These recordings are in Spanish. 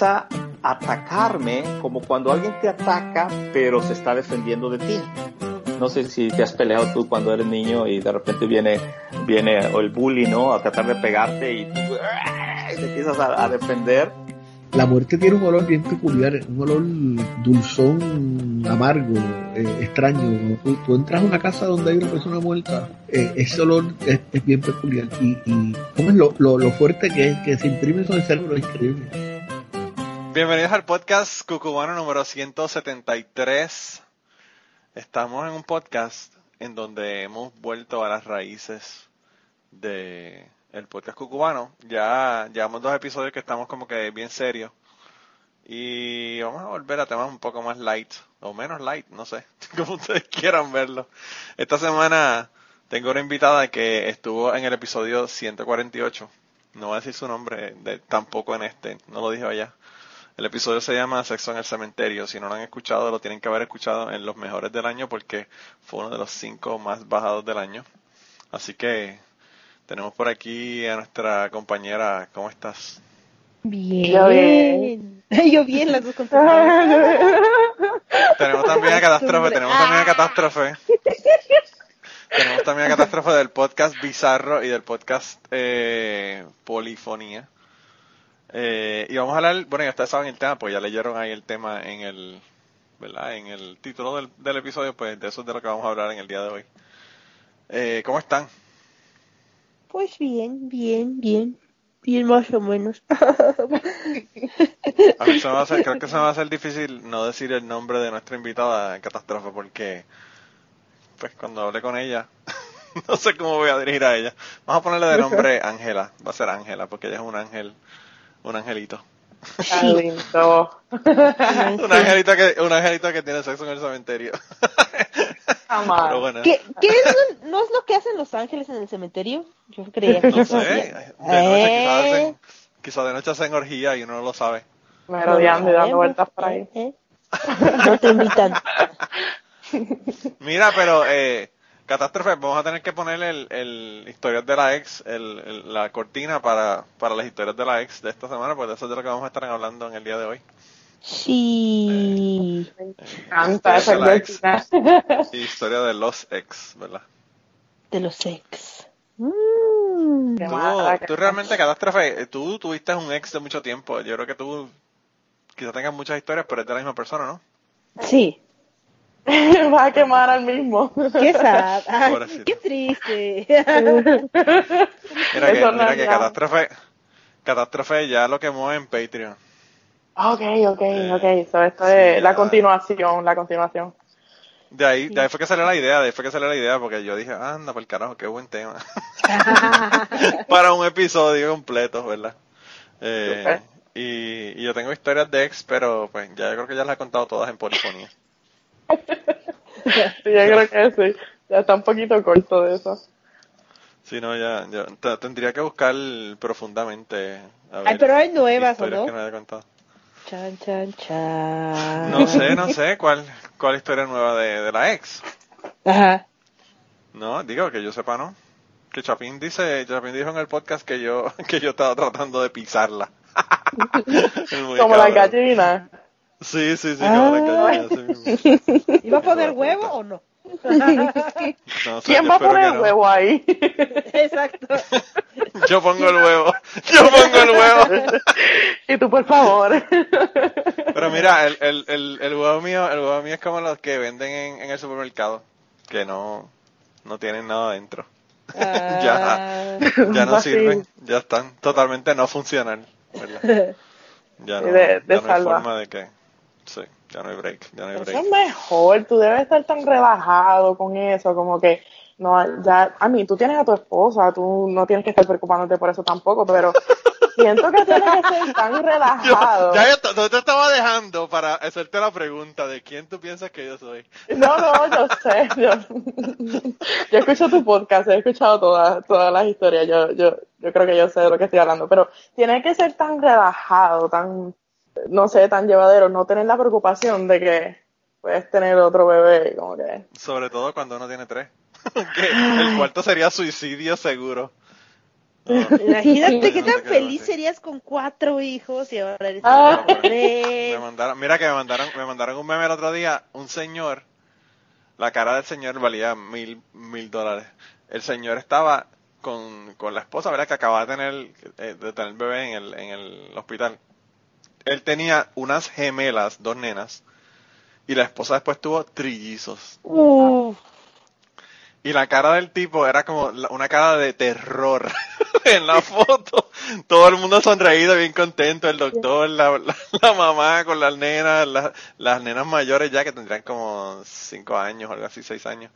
empieza a atacarme como cuando alguien te ataca, pero se está defendiendo de ti. No sé si te has peleado tú cuando eres niño y de repente viene, viene el bully, ¿no? A tratar de pegarte y tú te empiezas a, defender. La muerte tiene un olor bien peculiar, un olor dulzón, amargo, eh, extraño. Tú, entras a una casa donde hay una persona muerta, eh, ese olor es, bien peculiar. Y, y ¿cómo es lo, lo, fuerte que es, que se imprime eso el cerebro? Es increíble. Bienvenidos al podcast Cucubano número 173. Estamos en un podcast en donde hemos vuelto a las raíces de el podcast cucubano. Ya llevamos dos episodios que estamos como que bien serios. Y vamos a volver a temas un poco más light, o menos light, no sé, como ustedes quieran verlo. Esta semana tengo una invitada que estuvo en el episodio 148. No voy a decir su nombre, de, tampoco en este, no lo dije allá. El episodio se llama Sexo en el Cementerio. Si no lo han escuchado, lo tienen que haber escuchado en los mejores del año porque fue uno de los cinco más bajados del año. Así que tenemos por aquí a nuestra compañera. ¿Cómo estás? Bien. Yo bien. Yo bien, las dos Tenemos también a Catástrofe. Tenemos también a Catástrofe. tenemos también a Catástrofe del podcast Bizarro y del podcast eh, Polifonía. Eh, y vamos a hablar, bueno, ya ustedes saben el tema, pues ya leyeron ahí el tema en el, ¿verdad? En el título del, del episodio, pues de eso es de lo que vamos a hablar en el día de hoy. Eh, ¿Cómo están? Pues bien, bien, bien. Bien más o menos. a mí se me va a hacer, creo que se me va a hacer difícil no decir el nombre de nuestra invitada en Catástrofe porque, pues cuando hable con ella, no sé cómo voy a dirigir a ella. Vamos a ponerle de nombre Ángela, va a ser Ángela porque ella es un ángel un angelito. un angelito que un angelito que tiene sexo en el cementerio. Pero bueno. ¿Qué, qué es, no es lo que hacen los ángeles en el cementerio? Yo creía que no sé. De noche eh. quizás de noche hacen orgía y uno no lo sabe. Me rodeando y dando vueltas por ahí. Eh, eh. No te invitan. Mira, pero eh, Catástrofe, vamos a tener que poner el, el historias de la ex, el, la cortina para, para las historias de la ex de esta semana, pues eso es de lo que vamos a estar hablando en el día de hoy. Sí. Me encanta esa cortina. Historia de los ex, ¿verdad? De los ex. Mm. Tú, realmente, Catástrofe, tú tuviste un ex de mucho tiempo. Yo creo que tú quizás tengas muchas historias, pero es de la misma persona, ¿no? Sí. Va a quemar al mismo. Qué sad. qué triste. mira que, mira que catástrofe, catástrofe ya lo quemó en Patreon. Ok, ok, eh, ok. So, esto es la continuación, la continuación. De ahí, de ahí fue que salió la idea, de ahí fue que salió la idea, porque yo dije, anda por el carajo, qué buen tema. Para un episodio completo, ¿verdad? Eh, y, y, yo tengo historias de ex, pero pues ya yo creo que ya las he contado todas en polifonía. yo creo que sí. Ya está un poquito corto de eso. Sí, no, ya, ya tendría que buscar profundamente. Ay, pero hay nuevas, ¿o no? Que me contado. Chan, chan, chan. No sé, no sé cuál, cuál historia nueva de, de la ex. Ajá. No, digo que yo sepa, ¿no? Que Chapín dice, Chapín dijo en el podcast que yo, que yo estaba tratando de pisarla. Como la gallina. Sí, sí, sí, como la gallina. ¿Iba a poner huevo o no? ¿Quién va a poner el huevo ahí? Exacto. Yo pongo el huevo. Yo pongo el huevo. y tú, por favor. Pero mira, el, el, el, el, huevo mío, el huevo mío es como los que venden en, en el supermercado, que no, no tienen nada dentro. ya, ya no sirven, ya están totalmente no funcionan. Ya no, de, de ya no hay forma de que Sí, ya no hay break, ya no hay break. Eso es mejor, tú debes estar tan relajado con eso, como que, no, ya, a mí, tú tienes a tu esposa, tú no tienes que estar preocupándote por eso tampoco, pero siento que tienes que ser tan relajado. ya yo te estaba dejando para hacerte la pregunta de quién tú piensas que yo soy. No, no, yo sé, yo, yo escucho tu podcast, he escuchado todas, todas las historias, yo, yo, yo creo que yo sé de lo que estoy hablando, pero tienes que ser tan relajado, tan no sé, tan llevadero, no tener la preocupación de que puedes tener otro bebé, como que... Sobre todo cuando uno tiene tres. que el cuarto sería suicidio seguro. Imagínate qué tan feliz serías con cuatro hijos y ahora eres ah. me mandaron, Mira que me mandaron, me mandaron un meme el otro día, un señor, la cara del señor valía mil, mil dólares. El señor estaba con, con la esposa, ¿verdad? Que acababa de tener, eh, de tener bebé en el, en el hospital. Él tenía unas gemelas, dos nenas, y la esposa después tuvo trillizos. Y la cara del tipo era como una cara de terror en la foto. Todo el mundo sonreído, bien contento, el doctor, la, la, mamá con las nenas, las nenas mayores ya que tendrían como cinco años o algo así, seis años.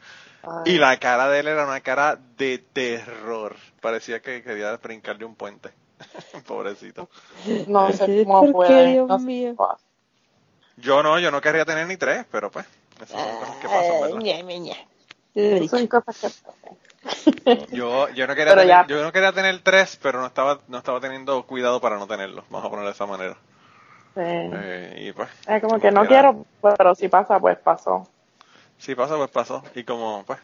Y la cara de él era una cara de terror. Parecía que quería brincarle un puente. Pobrecito. No sé cómo puede. Yo no, yo no querría tener ni tres, pero pues, esas son cosas que pasan, ¿verdad? Son cosas que pasan. Yo, yo, no quería tener, yo no quería tener tres, pero no estaba, no estaba teniendo cuidado para no tenerlos, vamos a ponerlo de esa manera. Sí. Eh, y pues, es como que no quiero, pero si pasa, pues pasó. Si pasa, pues pasó. Y como, pues,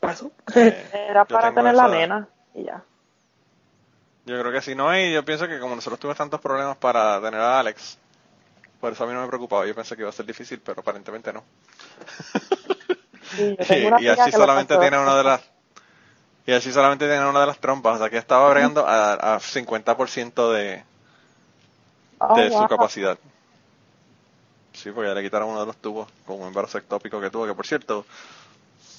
pasó. Eh, Era para tener la nena y ya. Yo creo que sí, no, y yo pienso que como nosotros tuvimos tantos problemas para tener a Alex, por eso a mí no me preocupaba. Yo pensé que iba a ser difícil, pero aparentemente no. y, así solamente tiene una de las y así solamente tiene una de las trompas, o sea que estaba bregando a, a 50% de, oh, de su capacidad. Sí, porque ya le quitaron uno de los tubos con un embarazo ectópico que tuvo, que por cierto,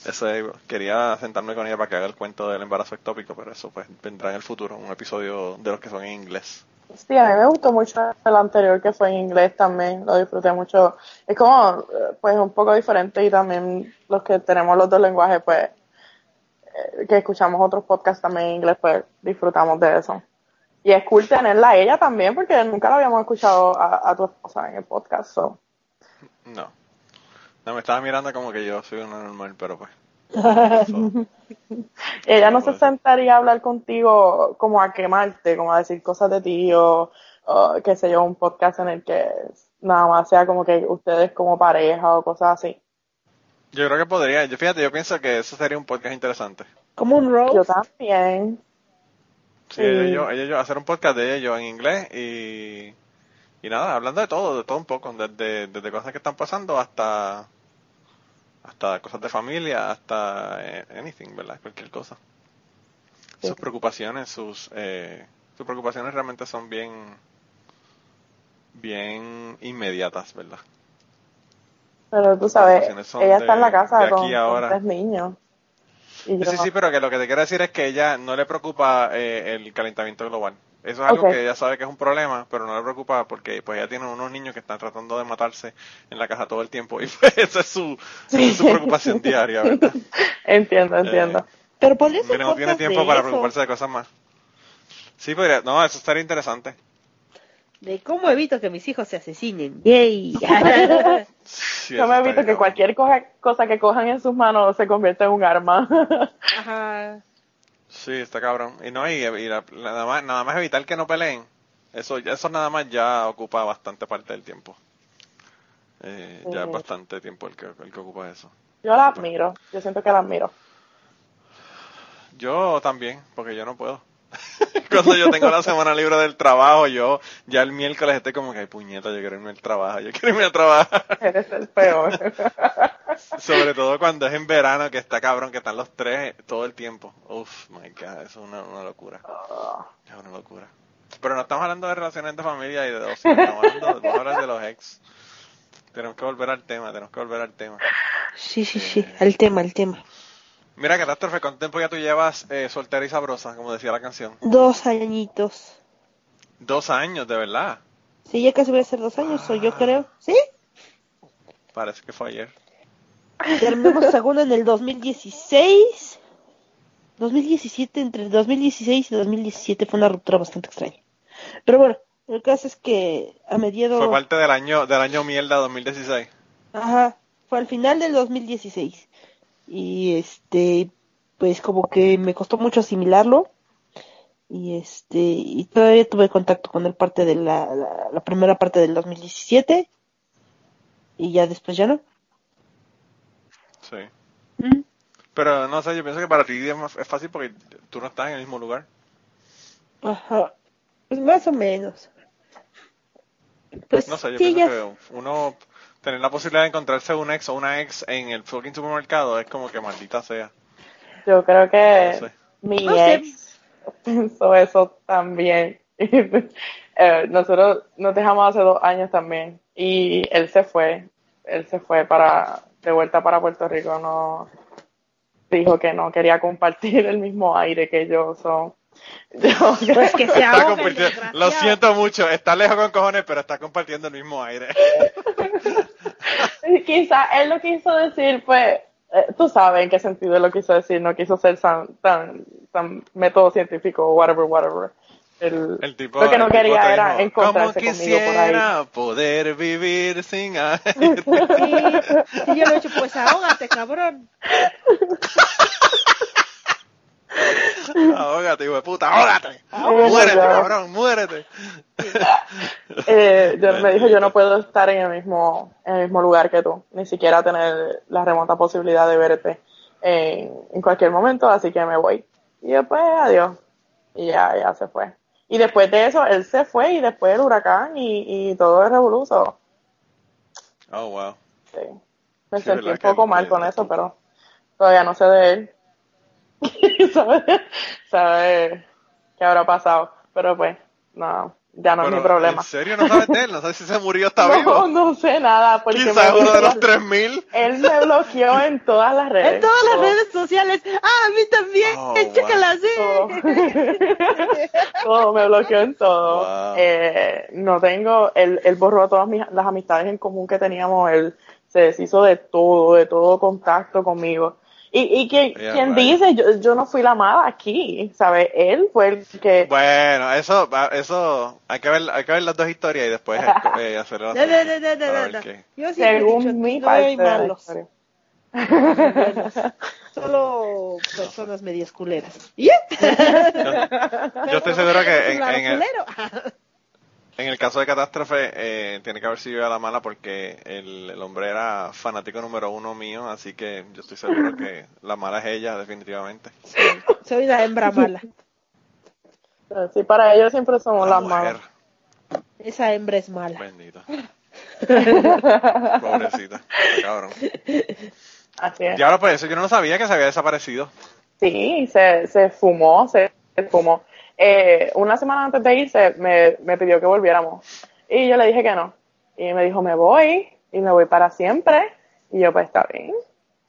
ese, quería sentarme con ella para que haga el cuento del embarazo ectópico, pero eso pues vendrá en el futuro, un episodio de los que son en inglés. Sí, a mí me gustó mucho el anterior que fue en inglés también, lo disfruté mucho. Es como, pues, un poco diferente y también los que tenemos los dos lenguajes, pues, eh, que escuchamos otros podcasts también en inglés, pues, disfrutamos de eso. Y es cool tenerla a ella también, porque nunca la habíamos escuchado a, a tu esposa en el podcast, so. No. No, me estaba mirando como que yo soy una normal, pero pues. Ella no se sentaría a hablar contigo como a quemarte, como a decir cosas de ti o, qué sé yo, un podcast en el que nada más sea como que ustedes como pareja o cosas así. Yo creo que podría. Yo fíjate, yo pienso que eso sería un podcast interesante. Como un roast. Yo también. Sí, Ella, yo, hacer un podcast de ellos en inglés y y nada, hablando de todo, de todo un poco, desde, desde cosas que están pasando hasta hasta cosas de familia, hasta eh, anything, ¿verdad? Cualquier cosa. Sus preocupaciones, sus eh, sus preocupaciones realmente son bien bien inmediatas, ¿verdad? Pero tú sabes, ella está en la casa con, tres niños. sí, sí, pero que lo que te quiero decir es que ella no le preocupa eh, el calentamiento global. Eso es algo que ella sabe que es un problema, pero no le preocupa porque pues ella tiene unos niños que están tratando de matarse en la casa todo el tiempo y pues esa es su, su preocupación diaria, ¿verdad? entiendo, eh, entiendo. pero por eso no tiene tiempo para preocuparse de cosas más. Sí, podría, no, eso estaría interesante. De cómo evito que mis hijos se asesinen. Yay. Yo me evito que cualquier cosa que cojan en sus manos se convierta en un arma. Ajá. Sí, está cabrón. Y no, y, nada, más, nada más evitar que no peleen. Eso, eso nada más ya ocupa bastante parte del tiempo. Eh, ya es bastante tiempo el que, el que ocupa eso. Yo la admiro. Yo siento que la admiro. Yo también, porque yo no puedo. Cuando yo tengo la semana libre del trabajo, yo ya el miércoles estoy como que, hay puñeta, yo quiero irme al trabajo, yo quiero irme a trabajar. Eres el peor. Sobre todo cuando es en verano, que está cabrón, que están los tres todo el tiempo. Uf, my god, eso es una, una locura. Es una locura. Pero no estamos hablando de relaciones de familia y de dos, estamos hablando de, hablar de los ex. Tenemos que volver al tema, tenemos que volver al tema. Sí, sí, sí, al tema, al tema. Mira, Catástrofe, ¿cuánto tiempo ya tú llevas eh, soltera y sabrosa, como decía la canción? Dos añitos. Dos años, de verdad. Sí, ya casi voy a ser dos años, o yo creo. ¿Sí? Parece que fue ayer. Terminamos segundo en el 2016. 2017, entre 2016 y 2017 fue una ruptura bastante extraña. Pero bueno, el caso es que a mediados... Fue parte del año, del año mierda 2016. Ajá, fue al final del 2016 y este pues como que me costó mucho asimilarlo y este y todavía tuve contacto con él parte de la, la, primera parte del 2017 y ya después ya no sí ¿Mm? pero no sé yo pienso que para ti es, fácil porque tú no estás en el mismo lugar Ajá. Pues más o menos. Pues No sé, yo sí, pienso ya- que uno tener la posibilidad de encontrarse un ex o una ex en el fucking supermercado es como que maldita sea. Yo creo que No sé. mi No sé. ex pensó eso también. Eh, nosotros nos dejamos hace dos años también y él se fue, él se fue para de vuelta para Puerto Rico, no dijo que no quería compartir el mismo aire que yo, so, yo Pues que se Está ahoga el compartiendo- desgraciado. lo siento mucho, está lejos con cojones, pero está compartiendo el mismo aire. Quizá él lo quiso decir, pues, eh, tú sabes en qué sentido él lo quiso decir, no quiso ser tan, tan, tan método científico o whatever, whatever. El, El tipo, lo que no quería te era dijo, encontrarse "Cómo conmigo por ahí. quisiera poder vivir sin aire. Sí, sí, yo lo he hecho, pues ahógate, cabrón. Ahógate, hijo de puta, ahógate. Muérete, cabrón, muérete. Eh, yo me dijo, yo no puedo estar en el mismo, en el mismo lugar que tú, ni siquiera tener la remota posibilidad de verte en, en cualquier momento, así que me voy. Y después, adiós. Y ya, ya se fue. Y después de eso, él se fue y después el huracán y, y todo el revoluzo. Oh, wow. Sí. Me Sí, sentí ¿verdad un poco mal con eso, pero todavía no sé de él. ¿Sabe? ¿Sabe qué habrá pasado? Pero pues, no, ya no es Pero, mi problema. ¿En serio no sabes de él? No sabes si se murió está no, vivo. no sé nada, porque Quizás uno de los bloqueó- 3000. él me bloqueó en todas las redes. En todas las Todo, redes sociales. Ah, a mí también. Oh, Chécala así. Todo. Todo, me bloqueó en todo. Wow. Eh, no tengo, él, él borró todas mis, las amistades en común que teníamos, él se deshizo de todo, de todo contacto conmigo. Y, y quien, Yeah, quien right. dice, yo, yo no fui la amada aquí, ¿sabes? Él fue el que... Bueno, eso, eso, hay que ver, hay que ver las dos historias y después eh, hacer la No, no, no, no, no, A ver no, no. qué. Yo según dicho, mi no hay parte malos. Solo personas medias culeras. ¿Y ya? Yo estoy seguro que en, en el, culero. en el caso de Catástrofe eh, tiene que haber sido a la mala porque el, el hombre era fanático número uno mío, así que yo estoy seguro que la mala es ella, definitivamente. Soy la hembra mala. Sí, para ellos siempre somos La las mujer, malas. Esa hembra es mala. bendita. Pobrecita, cabrón. Así es. Y ahora pues eso yo no lo sabía que se había desaparecido. Sí, se, se fumó, se fumó. Eh, una semana antes de irse me, me pidió que volviéramos. Y yo le dije que no. Y me dijo, me voy, y me voy para siempre. Y yo, pues está bien,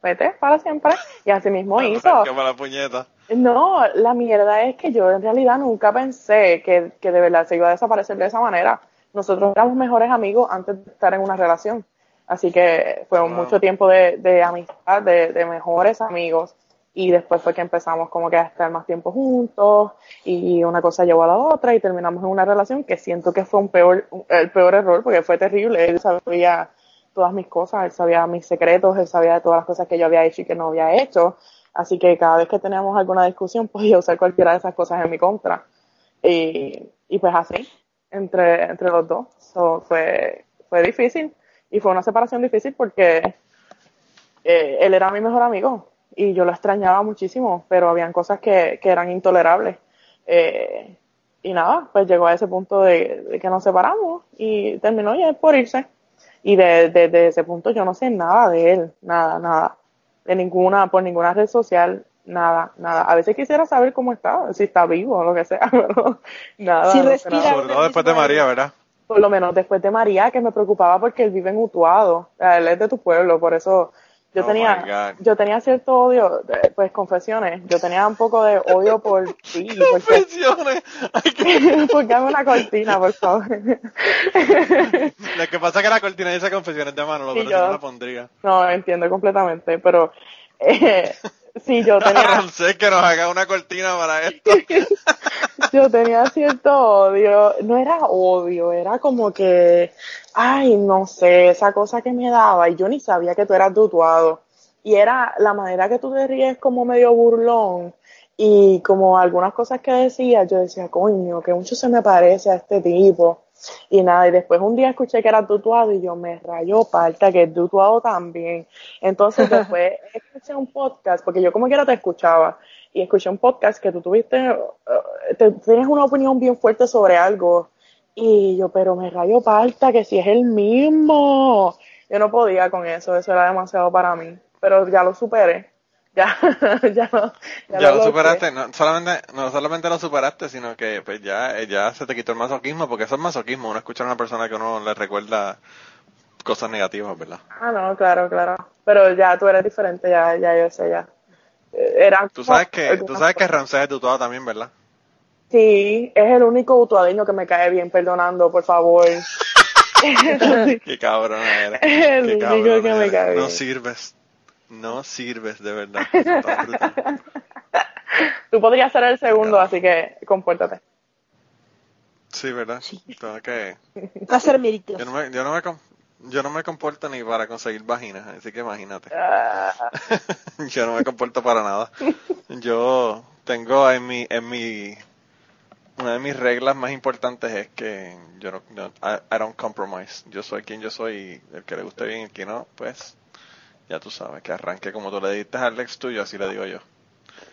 vete para siempre. Y así mismo hizo. Mala puñeta. No, la mierda es que yo en realidad nunca pensé que, que de verdad se iba a desaparecer de esa manera. Nosotros éramos mejores amigos antes de estar en una relación. Así que fue Wow. mucho tiempo de, de amistad, de, de mejores amigos. Y después fue que empezamos como que a estar más tiempo juntos y una cosa llevó a la otra y terminamos en una relación que siento que fue un peor, el peor error porque fue terrible. Él sabía todas mis cosas, él sabía mis secretos, él sabía de todas las cosas que yo había hecho y que no había hecho. Así que cada vez que teníamos alguna discusión podía usar cualquiera de esas cosas en mi contra. Y, y pues así, entre, entre los dos. So, fue, fue difícil y fue una separación difícil porque eh, él era mi mejor amigo y yo lo extrañaba muchísimo, pero habían cosas que, que eran intolerables. Eh, y nada, pues llegó a ese punto de, de que nos separamos y terminó ya por irse. Y desde de, de ese punto yo no sé nada de él, nada, nada. De ninguna, por ninguna red social, nada, nada. A veces quisiera saber cómo está, si está vivo o lo que sea, pero nada. Si respira. nada. Sobre todo después de María, ¿verdad? Por lo menos después de María, que me preocupaba porque él vive en Utuado. Él es de tu pueblo, por eso yo Oh, tenía, yo tenía cierto odio, eh, pues confesiones, yo tenía un poco de odio por ti, porque, Confesiones. Porque dame una cortina, por favor. Lo que pasa es que la cortina dice confesiones de mano, lo Sí, yo- no la pondría. No, entiendo completamente, pero eh, sí, yo tenía, Ramsés que nos haga una cortina para esto. yo tenía cierto odio, no era odio, era como que, ay, no sé, esa cosa que me daba y yo ni sabía que tú eras dutuado. Y era la manera que tú te ríes como medio burlón y como algunas cosas que decías, yo decía, coño, que mucho se me parece a este tipo. Y nada, y después un día escuché que era tutuado y yo me rayó parta que es tutuado también. Entonces después escuché un podcast, porque yo como quiera te escuchaba, y escuché un podcast que tú tuviste, eh, te, tienes una opinión bien fuerte sobre algo. Y yo, pero me rayo falta que si es el mismo. Yo no podía con eso, eso era demasiado para mí. Pero ya lo superé. Ya, ya, lo, ya, ya lo, superaste, no solamente, no solamente lo superaste, sino que pues ya, ya se te quitó el masoquismo, porque eso es masoquismo, uno escucha a una persona que uno le recuerda cosas negativas, ¿verdad? Ah, no, claro, claro. Pero ya tú eres diferente, ya, ya yo sé, ya. Era tú sabes que, tú sabes que Ramsés es tutuado también, ¿verdad? Sí, es el único utuadeño que me cae bien, perdonando, por favor. Qué cabrón eres. El Qué único que me cae bien. No sirves. No sirves, de verdad. Tú podrías ser el segundo, así que compórtate. Sí, ¿verdad? Sí. que... Va a ser mérito. Yo no me, yo no me, yo no me comporto ni para conseguir vaginas, así que imagínate. Ah. yo no me comporto para nada. Yo tengo en mi, en mi, una de mis reglas más importantes es que yo no, I, don't compromise. Yo soy quien yo soy y el que le guste bien y el que no, pues ya tú sabes, que arranque como tú le diste al ex tuyo, así le digo yo.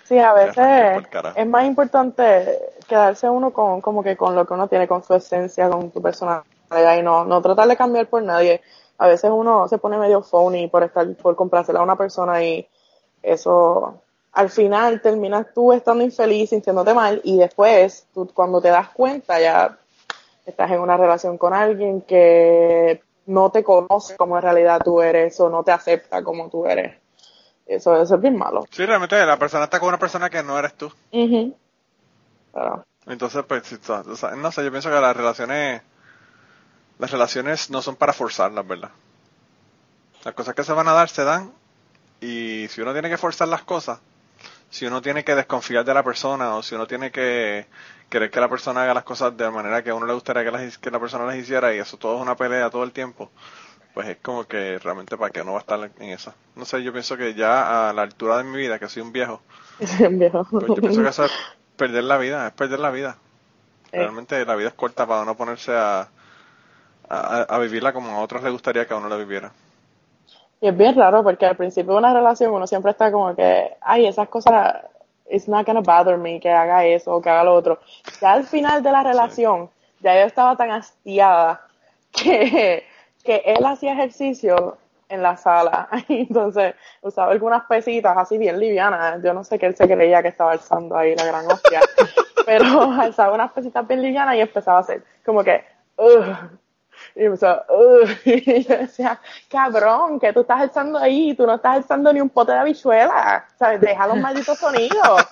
Sí, a veces es más importante quedarse uno con como que con lo que uno tiene, con su esencia, con tu personalidad y no, no tratar de cambiar por nadie. A veces uno se pone medio phony por estar, por comprársela a una persona y eso al final terminas tú estando infeliz, sintiéndote mal y después tú cuando te das cuenta ya estás en una relación con alguien que no te conoce como en realidad tú eres o no te acepta como tú eres. Eso, es bien malo. Sí, realmente la persona está con una persona que no eres tú. Entonces, pues, no sé, yo pienso que las relaciones las relaciones no son para forzarlas, ¿verdad? Las cosas que se van a dar se dan y si uno tiene que forzar las cosas, si uno tiene que desconfiar de la persona o si uno tiene que querer que la persona haga las cosas de la manera que a uno le gustaría que, que la persona las hiciera y eso todo es una pelea todo el tiempo, pues es como que realmente para qué uno va a estar en esa. No sé, yo pienso que ya a la altura de mi vida, que soy un viejo, viejo. Pues yo pienso que eso es perder la vida, es perder la vida. Eh. Realmente la vida es corta para no ponerse a, a, vivirla como a otros les gustaría que a uno la viviera. Y es bien raro porque al principio de una relación uno siempre está como que, ay, esas cosas, it's not gonna bother me que haga eso o que haga lo otro. Ya al final de la relación, ya yo estaba tan hastiada que, que él hacía ejercicio en la sala. Entonces usaba algunas pesitas así bien livianas. Yo no sé qué él se creía que estaba alzando ahí la gran hostia. pero alzaba unas pesitas bien livianas y empezaba a hacer como que, y yo decía, cabrón, que tú estás echando ahí, tú no estás echando ni un pote de habichuela, ¿sabes? Deja los malditos sonidos.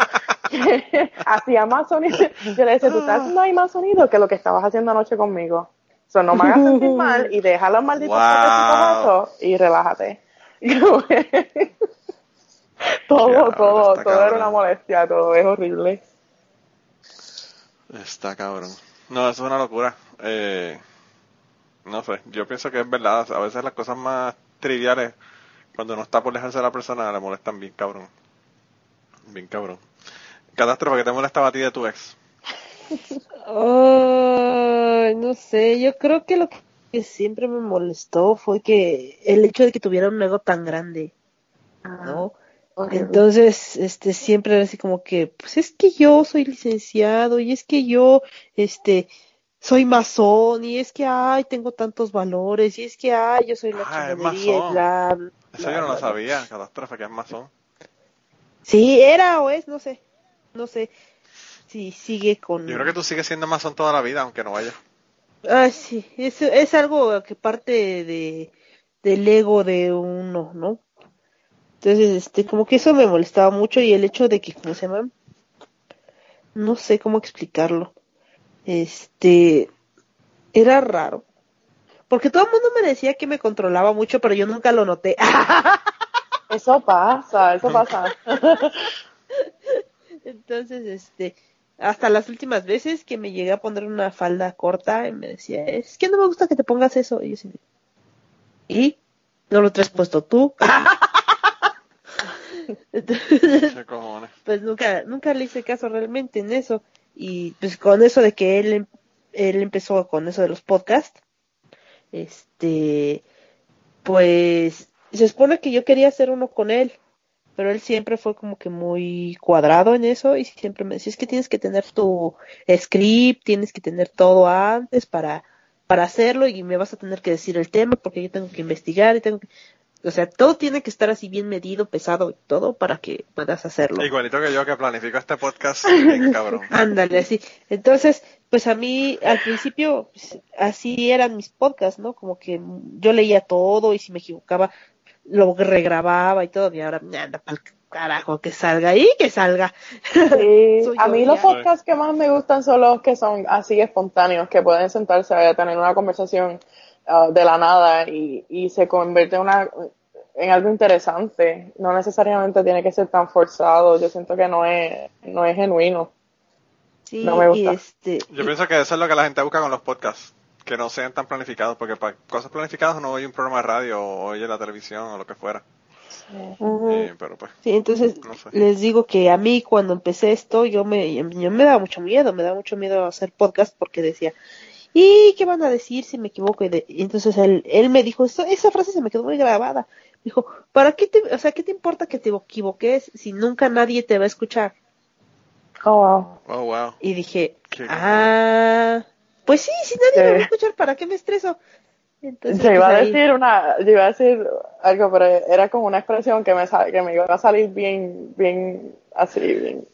Hacía más sonido. Yo le decía, tú estás haciendo ahí más sonido que lo que estabas haciendo anoche conmigo. So, no me hagas sentir mal y deja los malditos wow. y relájate. todo, todo, todo era una molestia, todo es horrible. Está cabrón. No, eso es una locura. Eh, no sé, yo pienso que es verdad. A veces las cosas más triviales, cuando no está por dejarse a la persona, le molestan bien cabrón. Bien cabrón. Catástrofe, que te molestaba a ti de tu ex? no sé, yo creo que lo que siempre me molestó fue que el hecho de que tuviera un ego tan grande, ¿no? Ah, Entonces, este, siempre era así como que, pues es que yo soy licenciado y es que yo, este, soy masón y es que ay tengo tantos valores y es que ay yo soy la ah, es Eso yo no lo sabía, catástrofe que es masón. Sí, era o es, no sé. No sé si sigue con Yo creo que tú sigues siendo masón toda la vida aunque no vaya. Ah, sí, es, es algo que parte de del ego de uno, ¿no? Entonces, este, como que eso me molestaba mucho y el hecho de que, ¿cómo se llama? No sé cómo explicarlo este, era raro. Porque todo el mundo me decía que me controlaba mucho, pero yo nunca lo noté. Eso pasa, eso pasa. Entonces, este, hasta las últimas veces que me llegué a poner una falda corta, y me decía, es que no me gusta que te pongas eso. Y yo. ¿No lo traes puesto tú? pues nunca, nunca le hice caso realmente en eso. Y pues con eso de que él, él empezó con eso de los podcasts, este, pues se supone que yo quería hacer uno con él, pero él siempre fue como que muy cuadrado en eso y siempre me decía, es que tienes que tener tu script, tienes que tener todo antes para, para hacerlo y me vas a tener que decir el tema porque yo tengo que investigar y tengo que... O sea, todo tiene que estar así bien medido, pesado y todo para que puedas hacerlo. Igualito que yo que planifico este podcast, cabrón. Ándale, así. Entonces, pues a mí al principio pues, así eran mis podcasts, ¿no? Como que yo leía todo y si me equivocaba lo regrababa y todo y ahora anda pa'l carajo que salga ahí, que salga. Sí, a mí los podcasts que más me gustan son los que son así espontáneos, que pueden sentarse a tener una conversación ah, de la nada y, y se convierte en, una, en algo interesante. No necesariamente tiene que ser tan forzado. Yo siento que no es, no es genuino. Sí, No me gusta. este Yo pienso que eso es lo que la gente busca con los podcasts, que no sean tan planificados, porque para cosas planificadas uno oye un programa de radio o oye la televisión o lo que fuera. Eh, pero pues, Sí, entonces no sé. les digo que a mí cuando empecé esto yo me yo me daba mucho miedo, me daba mucho miedo hacer podcast porque decía, ¿y qué van a decir si me equivoco? Y, de- y entonces él, él me dijo, eso, esa frase se me quedó muy grabada. Me dijo, ¿para qué te, o sea, qué te importa que te equivoques si nunca nadie te va a escuchar? Oh, wow. Oh, wow. Y dije, Qué ah, pues sí, si nadie me va a escuchar, ¿para qué me estreso? Entonces, Yo iba pues, a ahí- decir una, yo iba a decir algo, pero era como una expresión que me que me iba a salir bien, bien así, bien.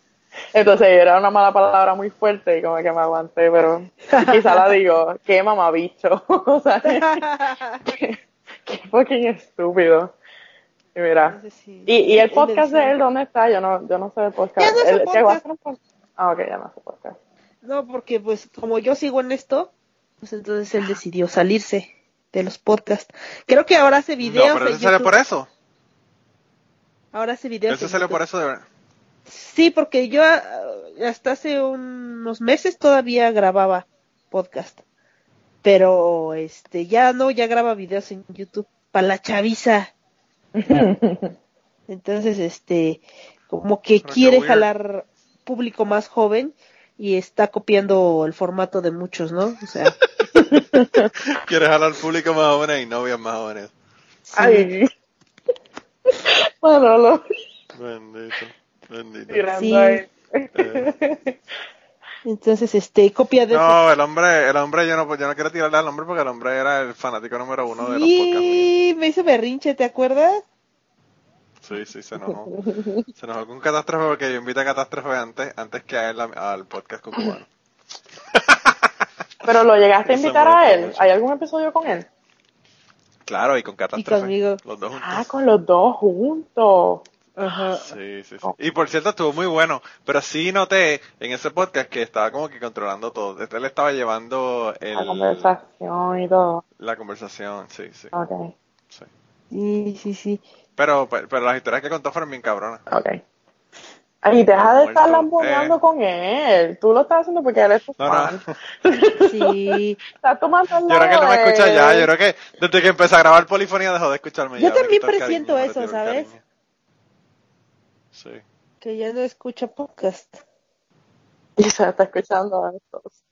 Entonces era una mala palabra muy fuerte y como que me aguanté, pero quizá la digo, qué mamabicho, o sea, qué, qué fucking estúpido. Y mira, sí. y, y el podcast de él, ¿dónde está? Yo no, yo no sé el podcast. Ya no a podcast. hacer un podcast. Ah, ok, ya no hace podcast. No, porque pues como yo sigo en esto, pues entonces él decidió salirse de los podcasts. Creo que ahora hace videos No, pero salió YouTube. por eso. Ahora hace videos salió YouTube. por eso de verdad. Sí, porque yo ah, hasta hace unos meses todavía grababa podcast. Pero este ya no, ya graba videos en YouTube para la chaviza. Entonces, este, como que Pero quiere jalar público más joven y está copiando el formato de muchos, ¿no? O sea, Quieres jalar al público más jóvenes y novias más jóvenes. sí. Ay. Manolo, bendito. Tirando Sí. ahí. Eh, entonces, este, copia de No, el hombre, el hombre, yo no, yo no quiero tirarle al hombre porque el hombre era el fanático número uno de los. Sí, me hizo berrinche, ¿te acuerdas? Sí, sí, se enojó. Se enojó con Catástrofe porque yo invité a Catástrofe antes, antes que a él al podcast cucubano. Pero lo llegaste a invitar a él. mucho. ¿Hay algún episodio con él? Claro, y con Catástrofe. conmigo. Los dos juntos. Ah, con los dos juntos. Ajá. Sí, sí, sí. Y por cierto, estuvo muy bueno. Pero sí noté en ese podcast que estaba como que controlando todo. Él estaba llevando el, La conversación y todo. la conversación, sí, sí, Ok, sí. Sí, sí, sí. Pero, pero, pero las historias que contó fueron bien cabronas. ok. Ay, deja de estar lamboneando Eh. con él. Tú lo estás haciendo porque él es tu No, no. fan. Sí. Estás tomando el Yo creo que él no me escucha ya. Yo creo que desde que empecé a grabar Polifonía dejó de escucharme Yo ya. también presiento cariño, eso, ¿sabes? Sí. Que ya no escucha podcast. Y se está escuchando a estos.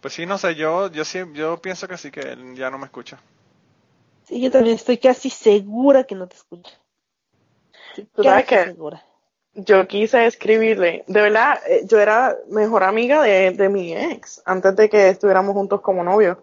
Pues sí, no sé, yo, yo sí, yo pienso que sí, que él ya no me escucha. Sí, yo también estoy casi segura que no te escucha. Estoy ¿Tú sabes qué? segura. Yo quise escribirle. De verdad, eh, yo era mejor amiga de, de mi ex antes de que estuviéramos juntos como novios.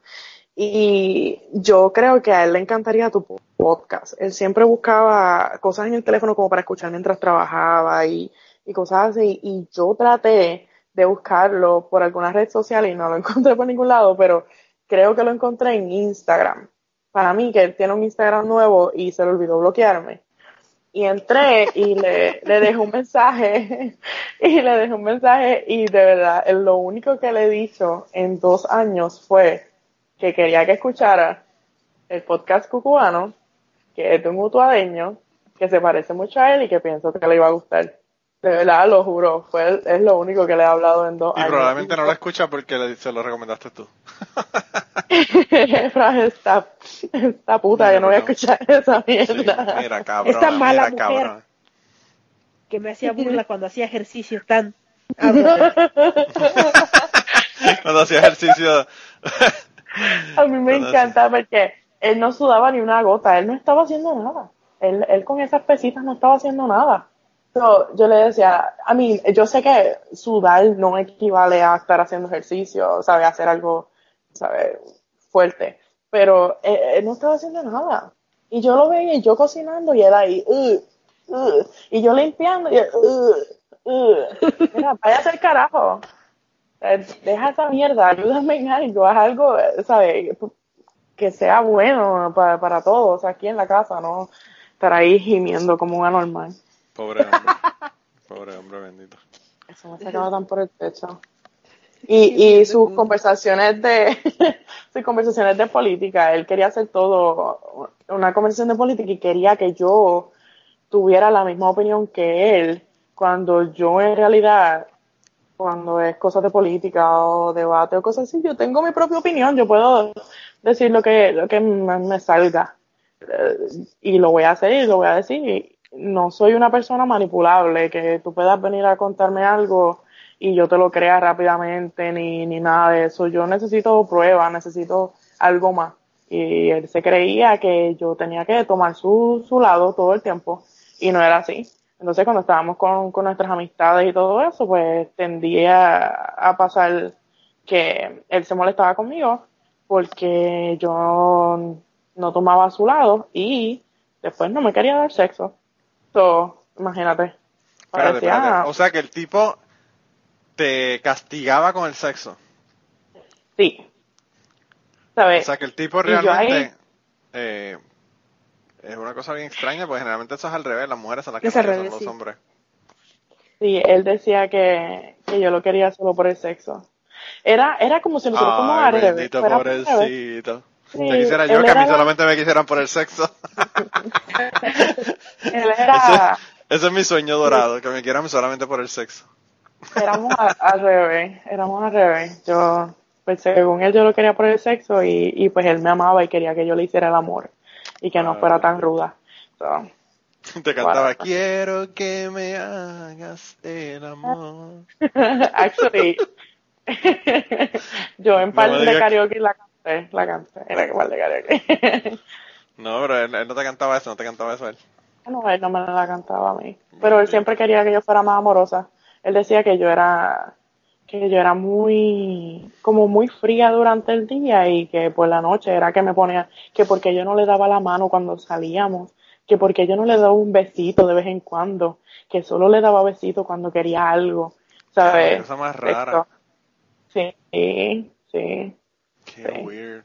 Y yo creo que a él le encantaría tu po- podcast. Él siempre buscaba cosas en el teléfono como para escuchar mientras trabajaba y, y cosas así. Y yo traté de buscarlo por alguna red social y no lo encontré por ningún lado, pero creo que lo encontré en Instagram. Para mí, que él tiene un Instagram nuevo y se le olvidó bloquearme. Y entré y le, le dejé un mensaje, y le dejé un mensaje, y de verdad, lo único que le he dicho en dos años fue que quería que escuchara el podcast cucubano, que es de un mutuadeño, que se parece mucho a él y que pienso que le iba a gustar. De verdad, lo juro, fue, es lo único que le he hablado en dos Y años. probablemente no lo escucha porque le, se lo recomendaste tú. Esta, esta puta, yo no voy a escuchar esa Sí, mierda. mira, cabrón. Esta mala mira, mujer. cabrón. Que me hacía burla cuando hacía ejercicio tan... Cuando hacía ejercicio. A mí me encanta porque él no sudaba ni una gota, él no estaba haciendo nada. él, él con esas pesitas no estaba haciendo nada. So, yo le decía, a mí, yo sé que sudar no equivale a estar haciendo ejercicio, sabe, hacer algo, sabe, fuerte, pero él, él no estaba haciendo nada. Y yo lo veía, yo cocinando, y él ahí, "Ugh, ugh", y yo limpiando, y él, "Ugh, ugh". mira, vaya a hacer carajo. Deja esa mierda, ayúdame en algo, haz algo, ¿sabes? Que sea bueno para, para todos aquí en la casa, no estar ahí gimiendo como un anormal. Pobre hombre. Pobre hombre bendito. Eso me sacaba tan por el techo. Y, y sus conversaciones de sus conversaciones de política, él quería hacer todo una conversación de política y quería que yo tuviera la misma opinión que él, cuando yo en realidad, cuando es cosas de política o debate o cosas así, yo tengo mi propia opinión, yo puedo decir lo que, lo que me, salga. Eh, y lo voy a hacer y lo voy a decir. No soy una persona manipulable, que tú puedas venir a contarme algo y yo te lo crea rápidamente, ni, ni nada de eso. Yo necesito pruebas, necesito algo más. Y él se creía que yo tenía que tomar su, su lado todo el tiempo y no era así. Entonces cuando estábamos con, con nuestras amistades y todo eso, pues tendía a pasar que él se molestaba conmigo porque yo no tomaba a su lado y después no me quería dar sexo. So, imagínate. Espérate, Parecía- espérate. O sea que el tipo te castigaba con el sexo. Sí. ¿Sabes? O sea que el tipo realmente ahí- eh, es una cosa bien extraña, porque generalmente eso es al revés, las mujeres son las que Es son los sí. hombres. Sí, él decía que, que yo lo quería solo por el sexo. Era, era como si nosotros fuéramos al revés, pobrecito. Sí, ya quisiera yo que a mí solamente me quisieran por el sexo. Él era, Ese es mi sueño dorado, que me quieran solamente por el sexo. éramos a- al revés, éramos al revés. Yo, pues según él yo lo quería por el sexo y, y pues él me amaba y quería que yo le hiciera el amor y que no Ah. fuera tan ruda. So, Te cantaba, quiero que me hagas el amor. Actually, yo en par de karaoke la canté, la canté, era que par de karaoke. No, pero él, él no te cantaba eso, no te cantaba eso él. No, él no me la cantaba a mí. Pero él siempre quería que yo fuera más amorosa. Él decía que yo era, que yo era muy, como muy fría durante el día y que por la noche era que me ponía, que porque yo no le daba la mano cuando salíamos, que porque yo no le daba un besito de vez en cuando, que solo le daba besito cuando quería algo, ¿sabes? Cosa más rara. Sí, sí. Qué Sí. weird.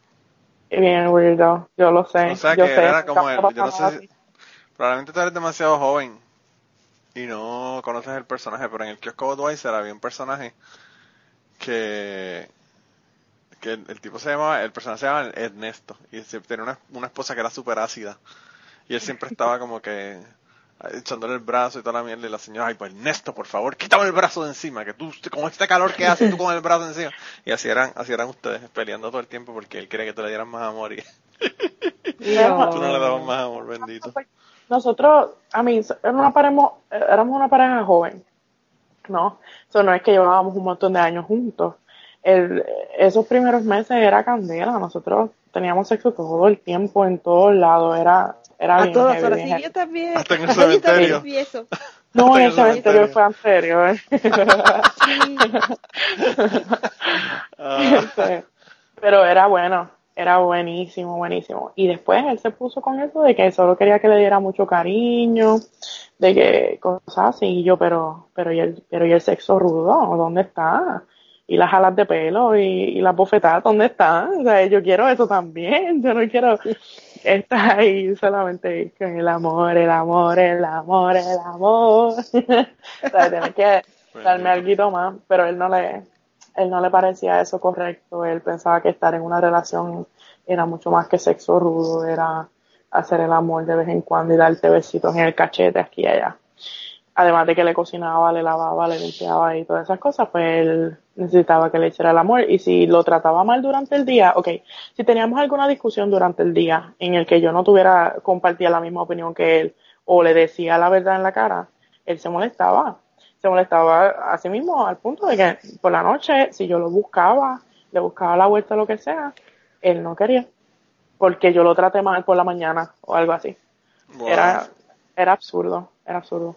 Bien weirdo, yo lo sé. O sea yo que sé, era como el, yo no sé, si- probablemente tú eres demasiado joven y no conoces el personaje, pero en el kiosco Budweiser había un personaje que que el, el tipo se llamaba, el personaje se llamaba Ernesto y tenía una, una esposa que era súper ácida y él siempre estaba como que echándole el brazo y toda la mierda y la señora, ay pues Ernesto, por favor, quítame el brazo de encima, que tú, con este calor que hace tú con el brazo encima. Y así eran, así eran ustedes, peleando todo el tiempo porque él quería que tú le dieras más amor y No. tú no le dabas más amor, bendito. Nosotros, a mí, éramos una pareja, éramos una pareja joven, ¿no? Eso no es que llevábamos un montón de años juntos. El, esos primeros meses era candela, nosotros teníamos sexo todo el tiempo, en todos lados, era, era A bien todas heavy, horas. bien Sí, heavy. yo también. Hasta en el cementerio. No, en el cementerio fue anterior. Ah, Sí. Pero era bueno, era buenísimo, buenísimo. Y después él se puso con eso de que solo quería que le diera mucho cariño, de que cosas así, y yo, pero, pero y el, pero y el sexo rudo, ¿dónde está? Y las alas de pelo y, y las bofetadas, ¿dónde están? O sea, yo quiero eso también, yo no quiero estar ahí solamente con el amor, el amor, el amor, el amor. o sea, tener que darme algo más, pero él no le, él no le parecía eso correcto, él pensaba que estar en una relación era mucho más que sexo rudo, era hacer el amor de vez en cuando y darte besitos en el cachete aquí y allá. Además de que le cocinaba, le lavaba, le limpiaba y todas esas cosas, pues él necesitaba que le hiciera el amor. Y si lo trataba mal durante el día, ok, si teníamos alguna discusión durante el día en el que yo no tuviera, compartía la misma opinión que él, o le decía la verdad en la cara, él se molestaba. Se molestaba a sí mismo al punto de que por la noche, si yo lo buscaba, le buscaba la vuelta o lo que sea, él no quería. Porque yo lo traté mal por la mañana o algo así. Wow. Era, era absurdo, era absurdo.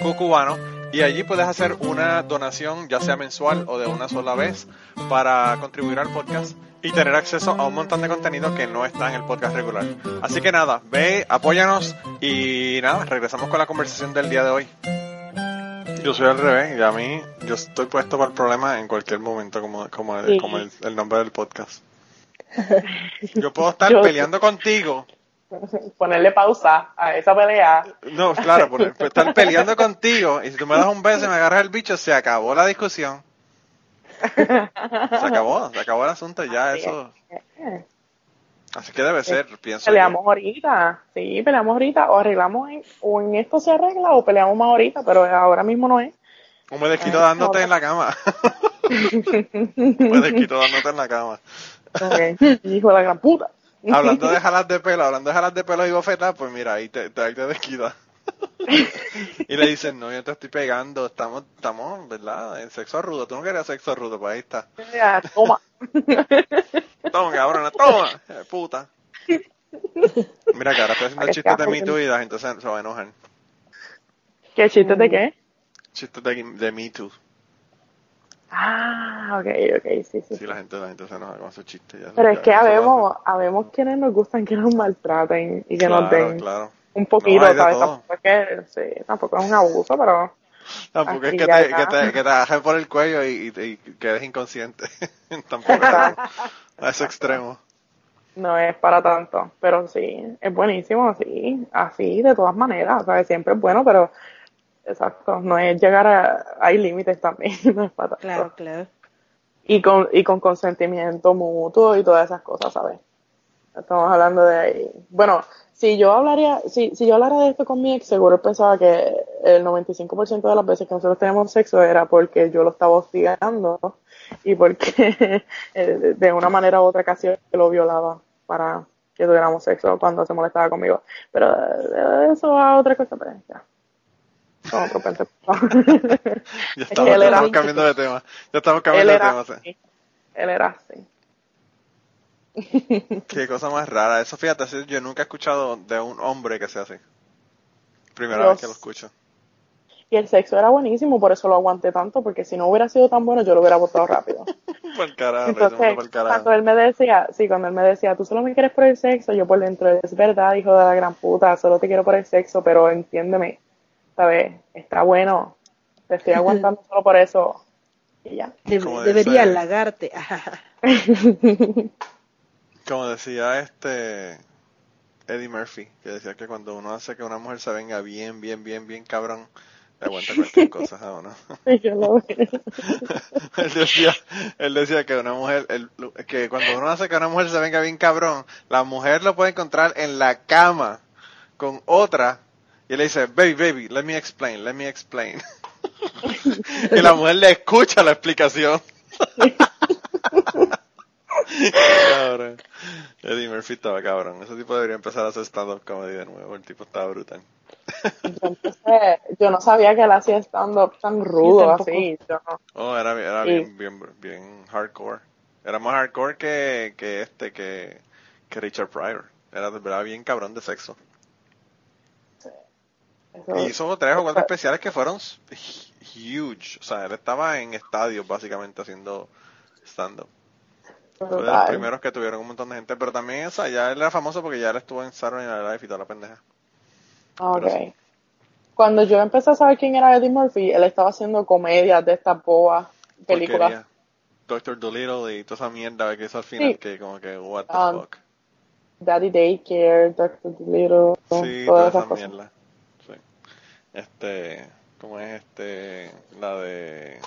cucubano y allí puedes hacer una donación ya sea mensual o de una sola vez para contribuir al podcast y tener acceso a un montón de contenido que no está en el podcast regular. Así que nada, ve, apóyanos y nada, regresamos con la conversación del día de hoy. Yo soy al revés y a mí yo estoy puesto para el problema en cualquier momento como, como, Sí. como el, el nombre del podcast. Yo puedo estar Yo- peleando contigo Ponerle pausa a esa pelea. No, claro, por estar peleando contigo y si tú me das un beso y me agarras el bicho, se acabó la discusión. Se acabó, se acabó el asunto ya, Así eso. es. Así que debe ser, pienso yo. Peleamos ahorita, sí, peleamos ahorita, o arreglamos en, o en esto se arregla o peleamos más ahorita, pero ahora mismo no es. Un medesquito dándote en la cama. Un medesquito dándote en la cama. Hijo de la gran puta. Hablando de jalas de pelo, hablando de jalas de pelo y bofetas, pues mira, ahí te, te, ahí te desquita. y le dicen, no, yo te estoy pegando, estamos, estamos, ¿verdad? En sexo rudo, tú no querías sexo rudo, pues ahí está. Ya, Toma. Toma, cabrona, toma, puta. Mira que ahora estoy haciendo chistes de Me Too y la gente se, se va a enojar. ¿Qué chistes de qué? Chistes de, de Me Too. Ah, ok, ok, sí, sí. Sí, la gente, la gente se enoja con esos chistes. ya- Pero es que habemos, habemos quienes nos gustan que nos maltraten y que nos den claro. un poquito, No, ¿sabes? Tampoco es que, sí, tampoco es un abuso, pero Tampoco es que te, que te, que te agarren por el cuello y, y, y quedes inconsciente. Tampoco es a ese extremo. no es para tanto. Pero sí, es buenísimo, sí, así, de todas maneras, ¿sabes? Siempre es bueno, pero exacto, no es llegar a, hay límites también, no es para tanto. Claro, claro. Y con, y con consentimiento mutuo y todas esas cosas, ¿sabes? Estamos hablando de ahí. Bueno, si yo hablaría, si, si yo hablara de esto con mi ex, seguro pensaba que el 95% de las veces que nosotros teníamos sexo era porque yo lo estaba hostigando y porque eh, de una manera u otra casi lo violaba para que tuviéramos sexo cuando se molestaba conmigo. Pero de eso a otra cosa, pues ya. Son otro pensamiento. Ya Es estamos, él estamos cambiando de tema. Ya estamos él cambiando de era tema. sí. así. Él era así. Qué cosa más rara. Eso fíjate, así yo nunca he escuchado de un hombre que sea así. Primera vez que lo escucho. Y el sexo era buenísimo, por eso lo aguanté tanto, porque si no hubiera sido tan bueno, yo lo hubiera botado rápido. Por carajo, Entonces, por carajo. cuando él me decía, sí, cuando él me decía, tú solo me quieres por el sexo, yo por dentro, es verdad, hijo de la gran puta, solo te quiero por el sexo, pero entiéndeme, ¿sabes? Está bueno, te estoy aguantando solo por eso. Y ya. Debería dice- halagarte. Como decía este Eddie Murphy, que decía que cuando uno hace que una mujer se venga bien, bien, bien, bien cabrón, le aguanta cualquier cosa a uno. Y yo lo veo. él decía, él decía que una mujer, el- que cuando uno hace que una mujer se venga bien cabrón, la mujer lo puede encontrar en la cama con otra y él le dice, baby, baby, let me explain, let me explain. y la mujer le escucha la explicación. cabrón. Eddie Murphy estaba cabrón. Ese tipo debería empezar a hacer stand-up comedy de nuevo. El tipo estaba brutal. Yo no sabía que él hacía stand-up tan rudo así. Yo no. Oh, era, era Sí. bien, bien, bien hardcore. Era más hardcore que, que este, que, que Richard Pryor. Era de verdad bien cabrón de sexo. Eso- Y hizo tres o cuatro especiales que fueron huge. O sea, él estaba en estadios básicamente haciendo stand-up. Fue de los primeros que tuvieron un montón de gente. Pero también, ya él era famoso porque ya él estuvo en Saturday Night Live y toda la pendeja. Ok. Pero sí. Cuando yo empecé a saber quién era Eddie Murphy, él estaba haciendo comedias de estas boas, películas. Doctor Dolittle y toda esa mierda que hizo al final, Sí. que como que, what the Um, fuck. Daddy Daycare, Dr. Dolittle, Sí, todas toda esas esa cosas. mierda. Este, ¿cómo es este? La de.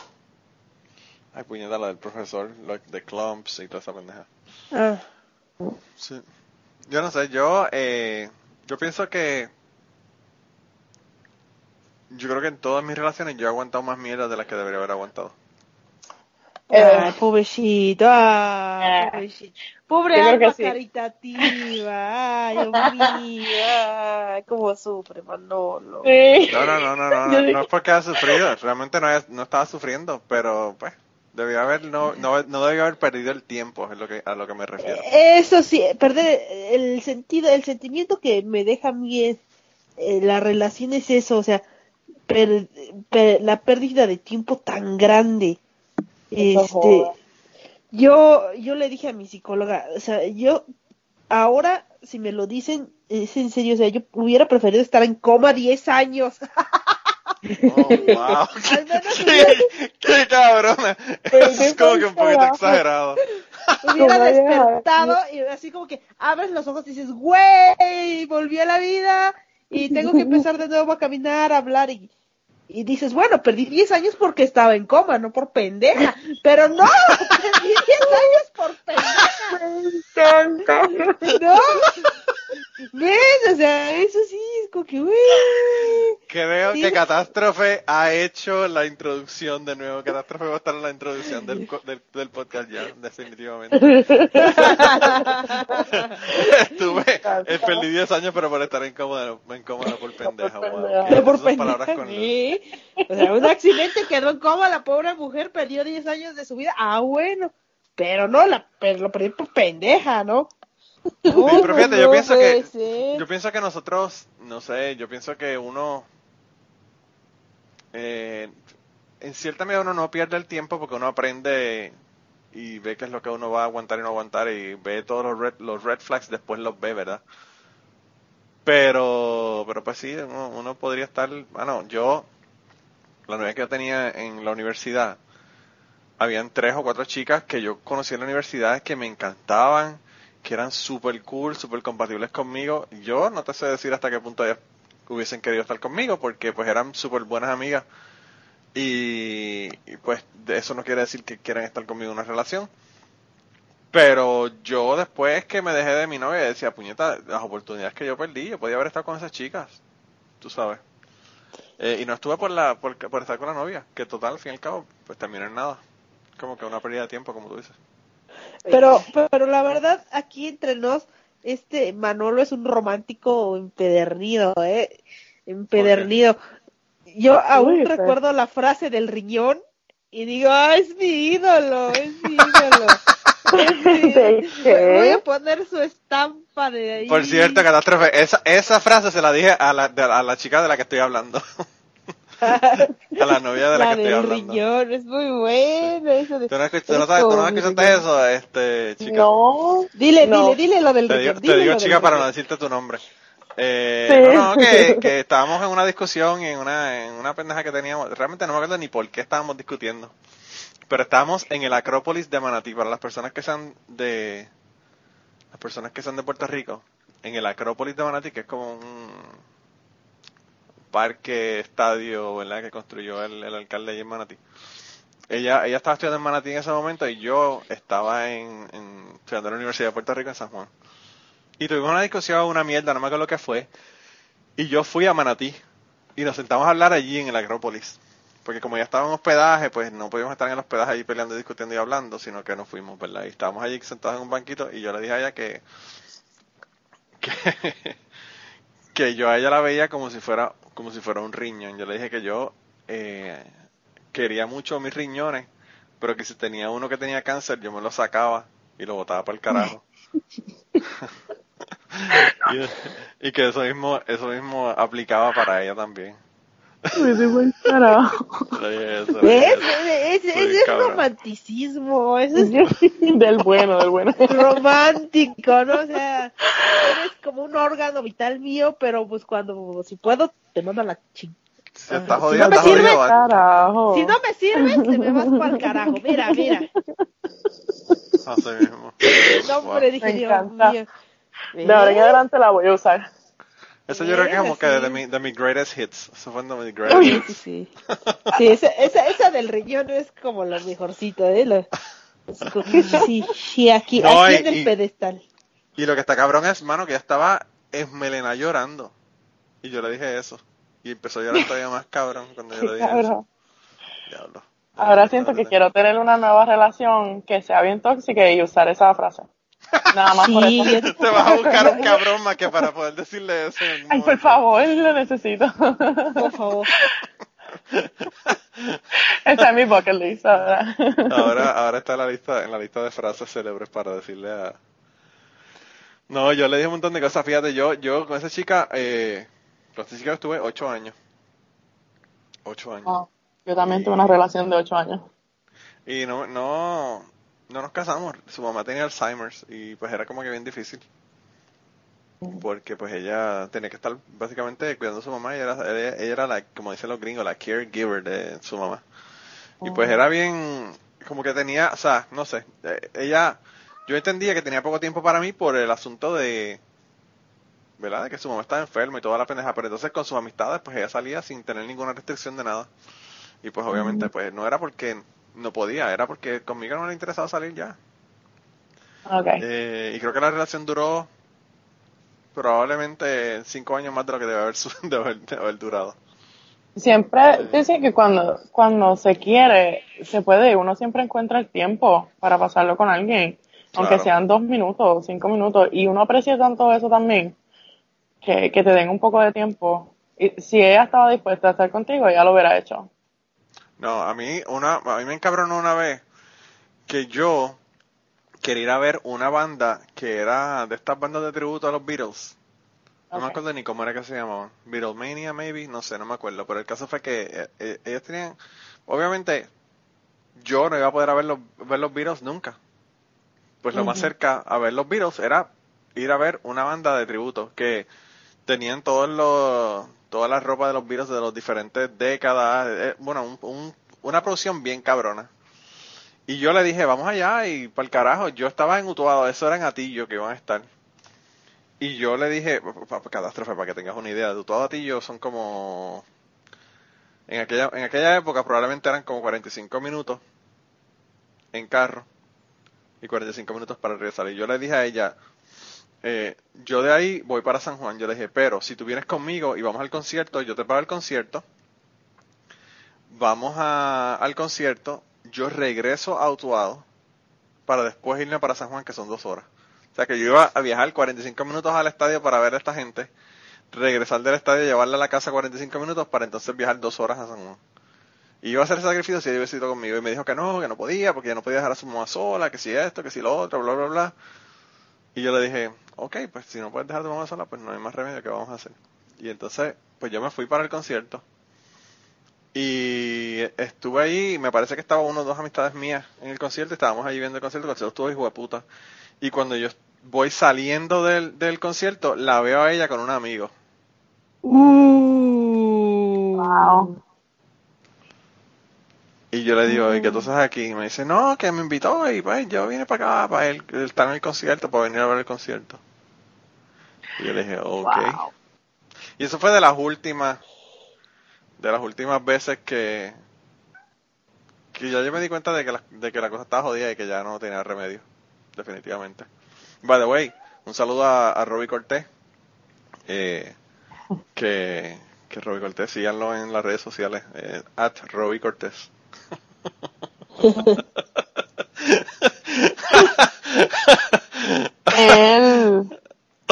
Ay, puñeta, la del profesor, de Clumps y toda esa pendeja. Ah. Sí. Yo no sé, yo, eh, yo pienso que. Yo creo que en todas mis relaciones yo he aguantado más mierda de las que debería haber aguantado. Ay, pobrecito, ay, pobrecito. Pobre alma sí. caritativa, ay, Dios mío, ay, cómo sufre Manolo. sí. No, no, no, no, no, no, es porque haya sufrido, realmente no, haya- no estaba sufriendo, pero pues debió haber, no, no, no debió haber perdido el tiempo, es lo que, a lo que me refiero. Eso sí, perder el sentido, el sentimiento que me deja a mí es eh, la relación es eso, o sea, per- per- la pérdida de tiempo tan grande. Este, yo, yo le dije a mi psicóloga, o sea, yo ahora, si me lo dicen, es en serio, o sea, yo hubiera preferido estar en coma 10 años. Oh, wow. Al menos qué, qué cabrona. Eso es como que un poquito exagerado. hubiera despertado y así como que abres los ojos y dices, güey, volví a la vida y tengo que empezar de nuevo a caminar, a hablar y, y dices, bueno, perdí 10 años porque estaba en coma, no por pendeja, pero no, perdí 10 años por pendeja, Me encanta. no, ¿ves? O sea, eso sí, es como que, güey, Creo Sí. que Catástrofe ha hecho la introducción de nuevo. Catástrofe va a estar en la introducción del, co- del, del podcast ya, definitivamente. Eh, perdí 10 años, pero por estar en coma, en coma por pendeja. por wow. pendeja. Por pendeja, con- sí. O sea, un accidente quedó en coma, la pobre mujer perdió 10 años de su vida, ah, bueno, pero no, la, pero lo perdí por pendeja, ¿no? No, pero fíjate, no, yo pienso que- ser. Yo pienso que nosotros, no sé, yo pienso que uno, eh, en cierta medida uno no pierde el tiempo porque uno aprende y ve qué es lo que uno va a aguantar y no aguantar y ve todos los red, los red flags, después los ve, ¿verdad? Pero, pero pues sí, uno, uno podría estar, bueno, yo, la novia que yo tenía en la universidad, habían tres o cuatro chicas que yo conocí en la universidad que me encantaban, que eran súper cool, súper compatibles conmigo. Yo no te sé decir hasta qué punto ellas hubiesen querido estar conmigo, porque pues eran súper buenas amigas. Y, y, pues eso no quiere decir que quieran estar conmigo en una relación. Pero yo después que me dejé de mi novia decía, puñeta, las oportunidades que yo perdí, yo podía haber estado con esas chicas, tú sabes. Eh, y no estuve por, la, por, por estar con la novia, que total, al fin y al cabo, pues terminó en nada. Como que una pérdida de tiempo, como tú dices. Pero, pero la verdad, aquí entre nos, este Manolo es un romántico empedernido, ¿eh? Empedernido. Yo aún Uy, recuerdo la frase del riñón y digo, ah, es mi ídolo, es mi ídolo. Es mi- ¿De qué? Voy a poner su estampa de ahí. Por cierto, catástrofe, esa, esa frase se la dije a la, de- a la chica de la que estoy hablando. a la novia de la, la que estoy del hablando. riñón, es muy bueno eso de... ¿Tú no, tú no sabes- tú no Eso, escuchaste eso, este, chica? No. Dile, No. dile, dile lo del Te riñón. digo, te digo chica para no decirte tu nombre. Eh, Sí. No, no, que, que estábamos en una discusión en una, en una pendeja que teníamos. Realmente no me acuerdo ni por qué estábamos discutiendo. Pero estábamos en el Acrópolis de Manatí. Para las personas que sean de. Las personas que son de Puerto Rico. En el Acrópolis de Manatí, que es como un parque, estadio, ¿verdad? Que construyó el, el alcalde allí en Manatí. Ella, ella estaba estudiando en Manatí en ese momento y yo estaba en, en estudiando en la Universidad de Puerto Rico en San Juan. Y tuvimos una discusión, una mierda, no me acuerdo lo que fue. Y yo fui a Manatí. Y nos sentamos a hablar allí en el Acrópolis. Porque como ya estaba en hospedaje, pues no podíamos estar en el hospedaje allí peleando, discutiendo y hablando, sino que nos fuimos, ¿verdad? Y estábamos allí sentados en un banquito y yo le dije a ella que... que, que yo a ella la veía como si fuera como si fuera un riñón. Yo le dije que yo eh, quería mucho mis riñones, pero que si tenía uno que tenía cáncer, yo me lo sacaba y lo botaba para el carajo. y, y que eso mismo, eso mismo aplicaba para ella también. Me dio buen carajo. Dije dije. Ese, ese es cabrón. romanticismo, eso es del bueno, del bueno. romántico, ¿no? O sea, eres como un órgano vital mío, pero pues cuando, si puedo, te mando a la ching. Si está Si jodido, no me está sirve, jodido. ¿vale? Carajo. Si no me sirves, te me vas para el carajo. Mira, mira. Así mismo. No, Wow. hombre, dije, Me Dios encanta. De ahora en ¿Ves? adelante la voy a usar. Eso yo creo que es como Sí. que de, mi, de mis greatest hits. Eso fue de mis greatest Sí, hits. sí, sí. Sí, esa, esa, esa del riñón es como lo mejorcito, ¿eh? Lo- es como que sí, sí, aquí, No, aquí y- en el y- pedestal. Y lo que está cabrón es, mano, que ya estaba esmelena llorando. Y yo le dije eso. Y empezó a llorar todavía más cabrón cuando yo le dije Cabrón. eso. Diablo. Ahora siento que quiero tener una nueva relación que sea bien tóxica y usar esa frase. Nada más por Sí, eso. Te vas a buscar un cabrón más que para poder decirle eso. en Ay, por favor, lo necesito. Por favor. Esa es mi bucket list, ahora. Ahora, ahora está en la lista, en la lista de frases célebres para decirle a. No, yo le dije un montón de cosas. Fíjate, yo, yo con esa chica, eh, con esa chica estuve ocho años. Ocho años. Oh, yo también tuve una relación de ocho años. Y no, no, no nos casamos. Su mamá tenía Alzheimer's y pues era como que bien difícil. Porque pues ella tenía que estar básicamente cuidando a su mamá y era, ella, ella era la, como dicen los gringos, la caregiver de su mamá. Y pues era bien, como que tenía, o sea, no sé, eh, ella, yo entendía que tenía poco tiempo para mí por el asunto de, ¿verdad? De que su mamá estaba enferma y toda la pendeja, pero entonces con sus amistades pues ella salía sin tener ninguna restricción de nada. Y pues obviamente pues no era porque no podía, era porque conmigo no le interesaba salir ya. Eh, y creo que la relación duró probablemente cinco años más de lo que debe haber, de haber, de haber durado. Siempre dicen que cuando, cuando se quiere, se puede, uno siempre encuentra el tiempo para pasarlo con alguien, aunque Claro. sean dos minutos cinco minutos, y uno aprecia tanto eso también, que, que te den un poco de tiempo. Y si ella estaba dispuesta a estar contigo, ella lo hubiera hecho. No, a mí, una, a mí me encabronó una vez que yo quería ir a ver una banda que era de estas bandas de tributo a los Beatles. No me acuerdo ni cómo era que se llamaban. Beatlemania, maybe, no sé, no me acuerdo. Pero el caso fue que eh, eh, ellos tenían, obviamente, yo no iba a poder a ver los, ver los Beatles nunca. Pues lo más cerca a ver los Beatles era ir a ver una banda de tributo que tenían todos los, toda la ropa de los Beatles de las diferentes décadas. eh, bueno, un- un- una producción bien cabrona. Y yo le dije, vamos allá y para el carajo, yo estaba en Utuado, eso era en Atillo que iban a estar. Y yo le dije, catástrofe, para que tengas una idea, de Utuado Atillo son como... En aquella, en aquella época probablemente eran como 45 minutos en carro y 45 minutos para regresar. Y yo le dije a ella, eh, yo de ahí voy para San Juan. Yo le dije, pero si tú vienes conmigo y vamos al concierto, yo te pago el concierto, vamos a- al concierto, yo regreso a Utuado para después irme para San Juan, que son dos horas. O sea que yo iba a viajar 45 minutos al estadio para ver a esta gente, regresar del estadio, llevarla a la casa 45 minutos para entonces viajar dos horas a San Juan. Y iba a hacer sacrificio si ella hubiese ido conmigo. Y me dijo que no, que no podía, porque ya no podía dejar a su mamá sola, que si esto, que si lo otro, bla, bla, bla. Y yo le dije, ok, pues si no puedes dejar a tu mamá sola, pues no hay más remedio que vamos a hacer. Y entonces, pues yo me fui para el concierto. Y estuve ahí, y me parece que estaba uno o dos amistades mías en el concierto, estábamos ahí viendo el concierto, el concierto estuvo hijo de puta. Y cuando yo voy saliendo del, del concierto, la veo a ella con un amigo. Uh. Wow. Y yo le digo, ¿y qué tú haces aquí? Y me dice, no, que me invitó y pues yo vine para acá para él, estar en el concierto, para venir a ver el concierto. Y yo le dije, ok. Wow. Y eso fue de las últimas, de las últimas veces que, que ya yo me di cuenta de que la, de que la cosa estaba jodida y que ya no tenía remedio, definitivamente. By the way, un saludo a, a Robbie Cortés, eh, que, que Robbie Cortés, síganlo en las redes sociales, eh, at Robbie Cortés. Él,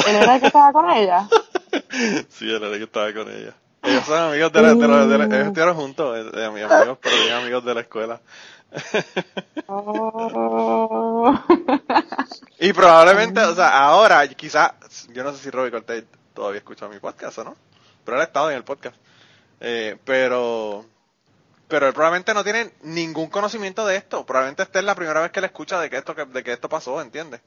él era el que estaba con ella. Sí, era el que estaba con ella. Ellos son amigos de la, de la- de la- ellos estuvieron juntos, eh, de, mis amigos, pero bien amigos de la escuela. Oh. Y probablemente, o sea, ahora, quizá, yo no sé si Robbie Cortés todavía escucha mi podcast o no, pero él ha estado en el podcast. Eh, pero, pero él probablemente no tiene ningún conocimiento de esto. Probablemente esta es la primera vez que él escucha de que esto, que- de que esto pasó, ¿entiendes?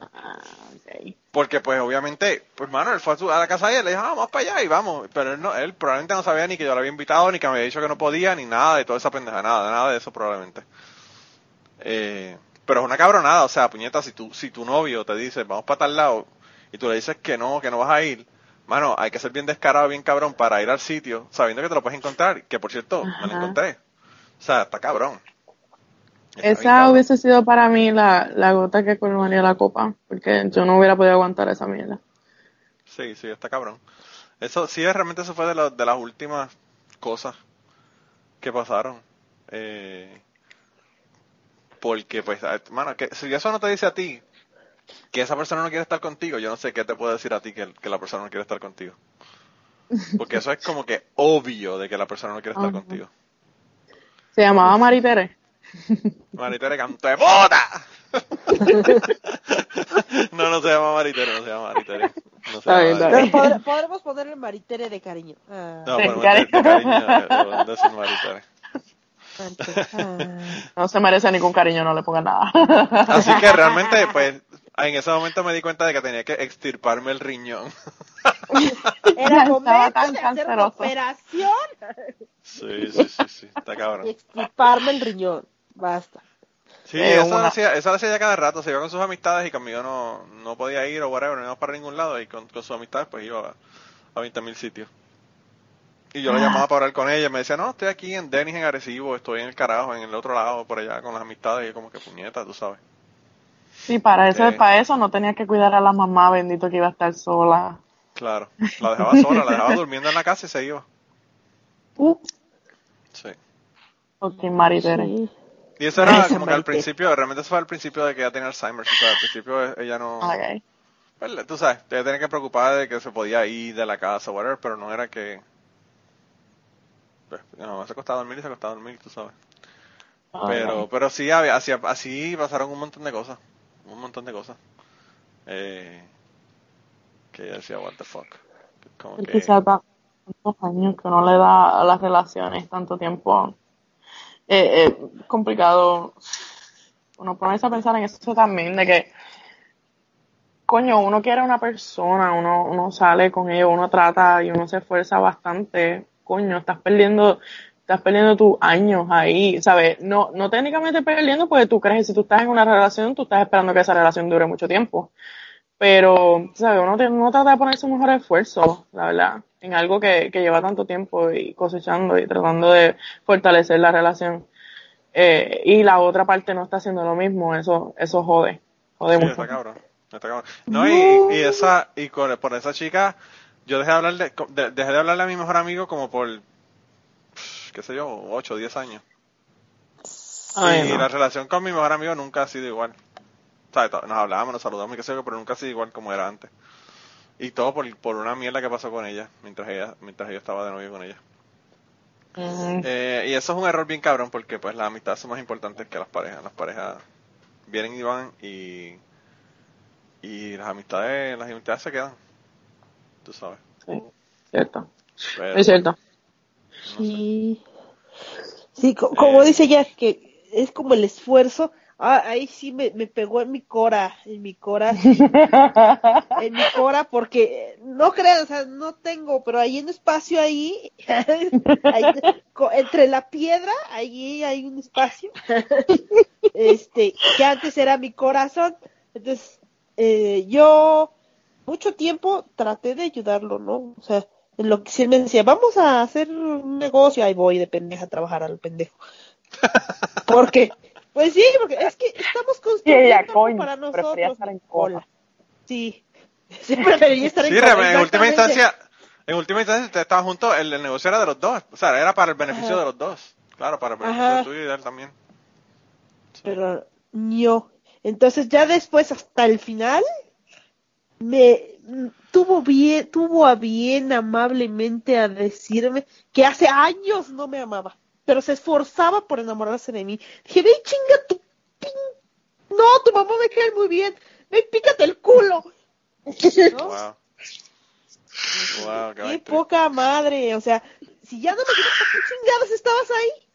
Ok. Porque pues obviamente, pues mano, él fue a, su- a la casa de él, le dijo, ah, vamos para allá y vamos. Pero él no, él probablemente no sabía ni que yo lo había invitado, ni que me había dicho que no podía, ni nada de toda esa pendeja, nada, nada de eso probablemente. Eh, pero es una cabronada, o sea, puñeta, si tu, si tu novio te dice, vamos para tal lado, y tú le dices que no, que no vas a ir, mano, hay que ser bien descarado, bien cabrón para ir al sitio, sabiendo que te lo puedes encontrar, que por cierto, me lo Ajá. encontré. O sea, está cabrón. Está Esa cabrón. hubiese sido para mí la, la gota que colmaría la copa, porque yo no hubiera podido aguantar esa mierda. Sí, sí, está cabrón. Eso sí, realmente eso fue de, de las últimas cosas que pasaron. Eh, porque, pues, mano, que si eso no te dice a ti que esa persona no quiere estar contigo, yo no sé qué te puede decir a ti que, que la persona no quiere estar contigo. Porque eso es como que obvio de que la persona no quiere estar Ajá. contigo. Se llamaba Maritere. Maritere canto de puta. no, no se llama Maritere, no se llama Maritere. No se Está llama bien, está Maritere. Podremos ponerle maritere de cariño. Ah, No, De pero de de cariño. de- Maritere. Ah. No se merece ningún cariño, no le pongan nada. Así que realmente, pues, en ese momento me di cuenta de que tenía que extirparme el riñón. Era Estaba momento tan de hacer una canceroso. operación Sí, sí, sí, sí, está y cabrón. extirparme el riñón. Basta. Sí, Eh, eso, una- lo hacía, eso lo hacía ya cada rato, se iba con sus amistades y conmigo no, no podía ir o whatever, no iba para ningún lado y con, con sus amistades pues iba a, a 20.000 sitios. Y yo lo llamaba para hablar con ella, me decía, no, estoy aquí en Denis, en Arecibo, estoy en el carajo, en el otro lado, por allá con las amistades, y yo como que puñeta, tú sabes. Sí, para eso, Sí. para eso no tenía que cuidar a la mamá, bendito que iba a estar sola. Claro, la dejaba sola, la dejaba durmiendo en la casa y se iba. Uh, Sí. Ok, Maritere. sí. Y eso era como que al principio, realmente eso fue al principio de que ella tenía Alzheimer, o sea, al principio eh, ella no... Ok. Pues, tú sabes, ella tenía que preocupar de que se podía ir de la casa, whatever, pero no era que... Pues, no, se acostaba a dormir y se acostaba a dormir, tú sabes. Pero, pero sí, había, así, así pasaron un montón de cosas. Un montón de cosas. Eh, que ella decía, what the fuck. Como Es que, ta- tantos años que uno le da a las relaciones, tanto tiempo. Eh, eh, complicado. Uno ponerse a pensar en eso también, de que, coño, uno quiere a una persona, uno, uno sale con ella, uno trata y uno se esfuerza bastante. Coño, estás perdiendo, estás perdiendo tus años ahí, ¿sabes? No, no técnicamente perdiendo porque tú crees que si tú estás en una relación, tú estás esperando que esa relación dure mucho tiempo pero ¿sabes? Uno, te- uno trata de poner su mejor esfuerzo, la verdad, en algo que, que lleva tanto tiempo y cosechando y tratando de fortalecer la relación. Eh, y la otra parte no está haciendo lo mismo, eso, eso jode, jode sí, mucho. está cabrón. Está cabrón. No, y, y esa, y con, por esa chica, yo dejé de hablarle, de- dejé de hablarle a mi mejor amigo como por, qué sé yo, 8 o 10 años. Ay, y no. la relación con mi mejor amigo nunca ha sido igual. O sea, nos hablábamos, nos saludamos y qué sé yo, pero nunca ha sido igual como era antes. Y todo por, por una mierda que pasó con ella, mientras ella, mientras yo estaba de novio con ella. Mm, Eh, y eso es un error bien cabrón porque pues las amistades son más importantes que las parejas. Las parejas vienen y van y, y las amistades, las amistades se quedan. Tú sabes. sí, cierto. Pero, Es cierto. Sí. Sí, co- como Eh. dice Jack, que es como el esfuerzo. Ah, ahí sí me, me pegó en mi cora, en mi cora, en mi cora, porque no crean, o sea, no tengo, pero hay un espacio ahí, ahí, entre la piedra, ahí hay un espacio, este, que antes era mi corazón. Entonces, eh, yo mucho tiempo traté de ayudarlo, ¿no? O sea, en lo que si él me decía, vamos a hacer un negocio, ahí voy de pendeja a trabajar al pendejo. Porque, pues sí, porque es que estamos construyendo ella, algo coño, para prefería nosotros. estar en cola. Sí, sí preferiría estar en Sí, cola, en última instancia, en última instancia ustedes estaban juntos, el, el negocio era de los dos. O sea, era para el beneficio Ajá. de los dos. Claro, para el beneficio Ajá. de tuyo y de él también. Sí. pero yo. Entonces ya después hasta el final me tuvo bien, tuvo a bien amablemente a decirme que hace años no me amaba, pero se esforzaba por enamorarse de mí. Dije, ve chinga tu pin... No, tu mamá me cae muy bien. Ve pícate el culo. ¿No? Wow. Wow, qué poca madre, o sea, si ya no me quieres, ¿para qué chingados estabas ahí?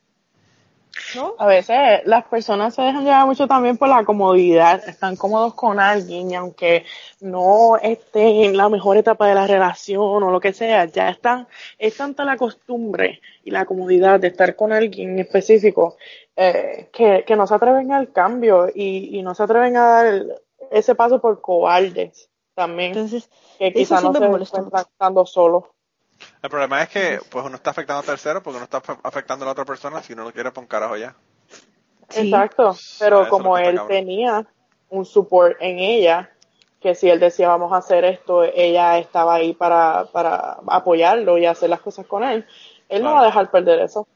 ¿No? A veces las personas se dejan llevar mucho también por la comodidad, están cómodos con alguien y aunque no esté en la mejor etapa de la relación o lo que sea, ya están, es tanta la costumbre y la comodidad de estar con alguien en específico eh, que, que no se atreven al cambio y, y no se atreven a dar el- ese paso por cobardes también, Entonces, que quizás no se encuentran estando solos. El problema es que pues uno está afectando a terceros porque uno está af- afectando a la otra persona si no lo quiere por un carajo ya. Sí. Exacto, pero como él cabrón. tenía un support en ella, que si él decía vamos a hacer esto, ella estaba ahí para, para apoyarlo y hacer las cosas con él, él no va a dejar perder eso.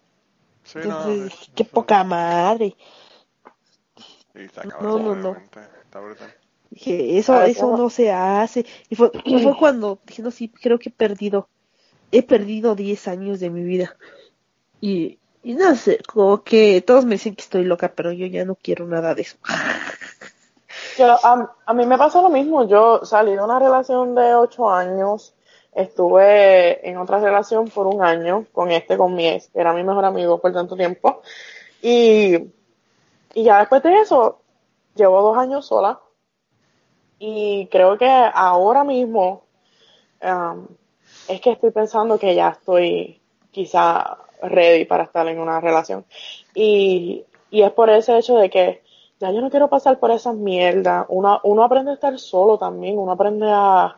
Sí, no, es- qué poca madre. y está No, cabrón, no, no. obviamente, Está brutal. Dije, eso, Ah, eso no se hace. Y fue, y fue cuando dije, no, sí, creo que he perdido, he perdido 10 años de mi vida. Y, no sé, como que todos me dicen que estoy loca, pero yo ya no quiero nada de eso. A, a mí me pasó lo mismo. Yo salí de una relación de ocho años, estuve en otra relación por un año con este, con mi ex, que era mi mejor amigo por tanto tiempo. Y, y ya después de eso, llevo dos años sola. Y creo que ahora mismo um, es que estoy pensando que ya estoy quizá ready para estar en una relación. Y, y es por ese hecho de que ya yo no quiero pasar por esas mierdas. Uno, uno aprende a estar solo también, uno aprende a,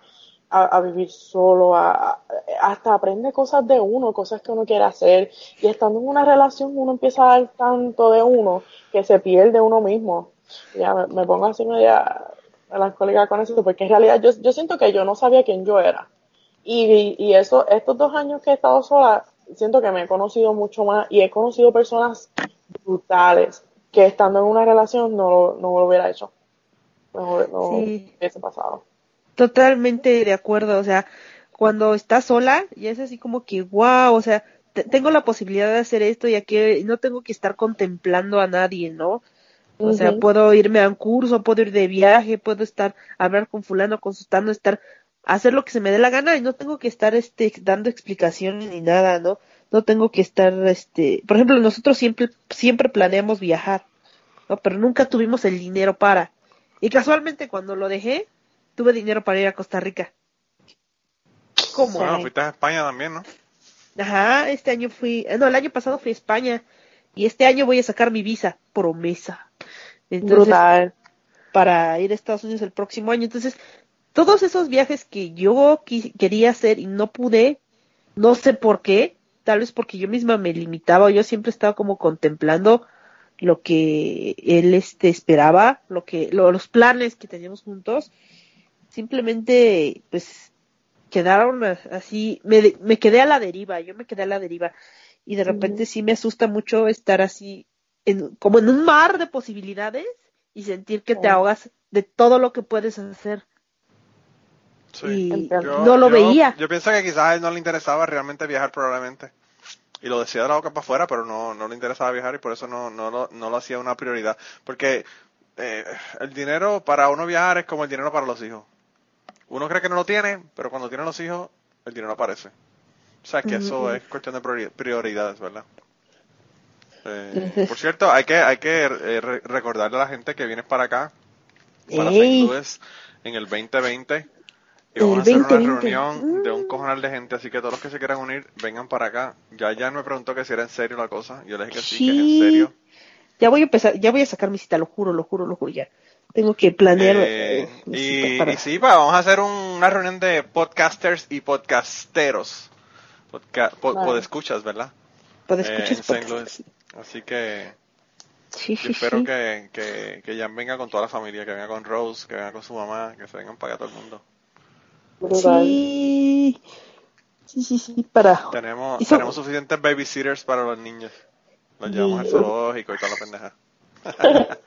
a, vivir solo, a, hasta aprende cosas de uno, cosas que uno quiere hacer. Y estando en una relación uno empieza a dar tanto de uno que se pierde uno mismo. Ya me, me pongo así media melancólica con eso, porque en realidad yo, yo siento que yo no sabía quién yo era. Y, y eso, estos dos años que he estado sola, siento que me he conocido mucho más y he conocido personas brutales que estando en una relación no, lo- no lo hubiera hecho. No, no Sí. hubiese pasado. Totalmente de acuerdo, o sea, cuando estás sola, ya es así como que, wow, o sea, te- tengo la posibilidad de hacer esto y aquí no tengo que estar contemplando a nadie, ¿no? O sea, puedo irme a un curso, puedo ir de viaje, puedo estar, hablar con fulano, con sutano, estar, hacer lo que se me dé la gana y no tengo que estar, este, dando explicaciones ni nada, ¿no? No tengo que estar, este, por ejemplo, nosotros siempre, siempre planeamos viajar, ¿no? Pero nunca tuvimos el dinero para. Y casualmente cuando lo dejé, tuve dinero para ir a Costa Rica. ¿Cómo? Bueno, fuiste a España también, ¿no? Ajá, este año fui, eh, no, el año pasado fui a España y este año voy a sacar mi visa, promesa. Entonces, Brutal. para ir a Estados Unidos el próximo año. Entonces, todos esos viajes que yo quería hacer y no pude, no sé por qué, tal vez porque yo misma me limitaba, yo siempre estaba como contemplando lo que él este esperaba, lo que lo- los planes que teníamos juntos, simplemente pues quedaron así, me, quedé a la deriva, yo me quedé a la deriva. Y de repente sí me asusta mucho estar así en, como en un mar de posibilidades y sentir que te ahogas de todo lo que puedes hacer Sí. y Entiendo. no lo yo- veía. Yo pienso que quizás a él no le interesaba realmente viajar probablemente. Y lo decía de la boca para afuera, pero no, no le interesaba viajar y por eso no, no, lo, no lo hacía una prioridad. Porque eh, el dinero para uno viajar es como el dinero para los hijos. Uno cree que no lo tiene, pero cuando tiene los hijos, el dinero aparece. O sea que eso es cuestión de priori- prioridades, ¿verdad? Eh, por cierto, hay que, hay que eh, re- recordarle a la gente que vienes para acá, para Ey. St. Louis, en el 2020. Y vamos a hacer una 2020. reunión de un Mm. cojonal de gente, así que todos los que se quieran unir, vengan para acá. Ya ya me preguntó que si era en serio la cosa. Yo le dije que sí, que es en serio. Ya voy a empezar, ya voy a sacar mi cita, lo juro, lo juro, lo juro, ya. Tengo que planear Eh, eh, y, para- y sí, pa, vamos a hacer un- una reunión de podcasters y podcasteros. Podca Vale. podescuchas, ¿verdad? para eh, podcast. Así que Sí, yo sí, espero sí. que, que, que Jan venga con toda la familia, que venga con Rose, que venga con su mamá, que se vengan para acá todo el mundo. Sí, sí, sí, sí, para. Tenemos, tenemos suficientes babysitters para los niños. Los llevamos al zoológico y toda la pendeja.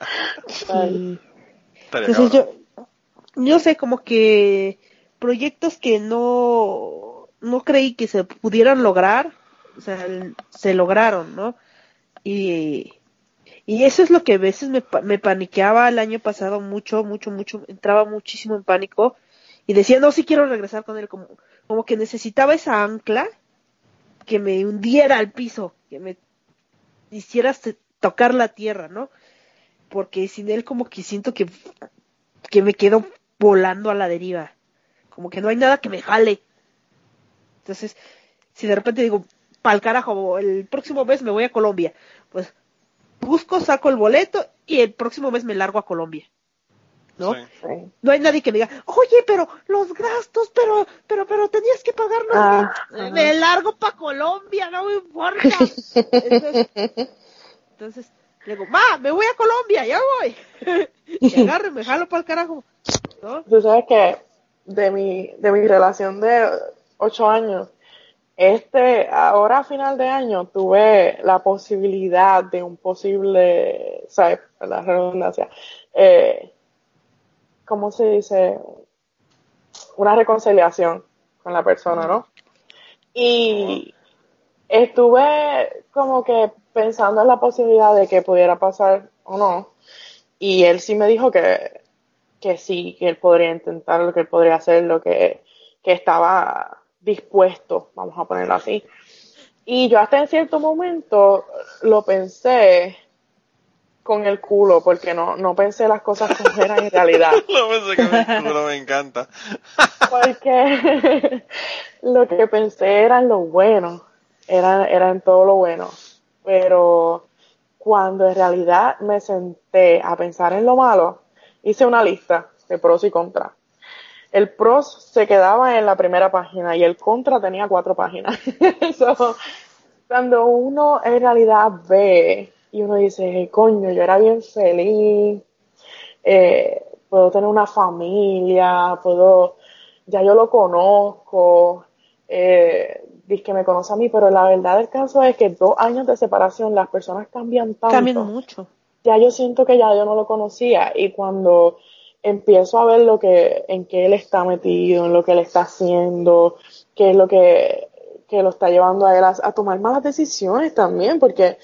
Sí. Entonces yo, yo sé como que proyectos que no, no creí que se pudieran lograr, o sea, el- se lograron, ¿no? Y, y eso es lo que a veces me, pa- me paniqueaba el año pasado mucho, mucho, mucho, entraba muchísimo en pánico y decía, no, sí quiero regresar con él, como, como que necesitaba esa ancla que me hundiera al piso, que me hiciera tocar la tierra, ¿no? Porque sin él como que siento que, que me quedo volando a la deriva, como que no hay nada que me jale. Entonces, si de repente digo, pa'l carajo, el próximo mes me voy a Colombia, pues busco, saco el boleto y el próximo mes me largo a Colombia. ¿No? Sí. No hay nadie que me diga, oye, pero los gastos, pero, pero, pero tenías que pagarnos. Ah, me largo para Colombia, no me importa. Entonces, entonces, le digo, ma, me voy a Colombia, ya voy. y agarro y me jalo para el carajo. ¿no? Tú sabes que de mi, de mi relación de ocho años, este, ahora a final de año tuve la posibilidad de un posible, ¿sabes? La redundancia, eh, ¿cómo se dice? Una reconciliación con la persona, ¿no? Y estuve como que pensando en la posibilidad de que pudiera pasar o no. Y él sí me dijo que, que sí, que él podría intentar lo que él podría hacer, lo que, que estaba dispuesto, vamos a ponerlo así. Y yo hasta en cierto momento lo pensé con el culo, porque no, no pensé las cosas como eran en realidad. Lo pensé con el culo, me encanta. Porque lo que pensé era en lo bueno, era, era en todo lo bueno. Pero cuando en realidad me senté a pensar en lo malo, hice una lista de pros y contras. El pros se quedaba en la primera página y el contra tenía cuatro páginas. So, cuando uno en realidad ve y uno dice, coño, yo era bien feliz, eh, puedo tener una familia, puedo, ya yo lo conozco, eh, dice que me conoce a mí, pero la verdad del caso es que dos años de separación las personas cambian tanto. Cambian mucho. Ya yo siento que ya yo no lo conocía y cuando empiezo a ver lo que, en qué él está metido, en lo que él está haciendo, qué es lo que, que lo está llevando a él a, a tomar malas decisiones también, porque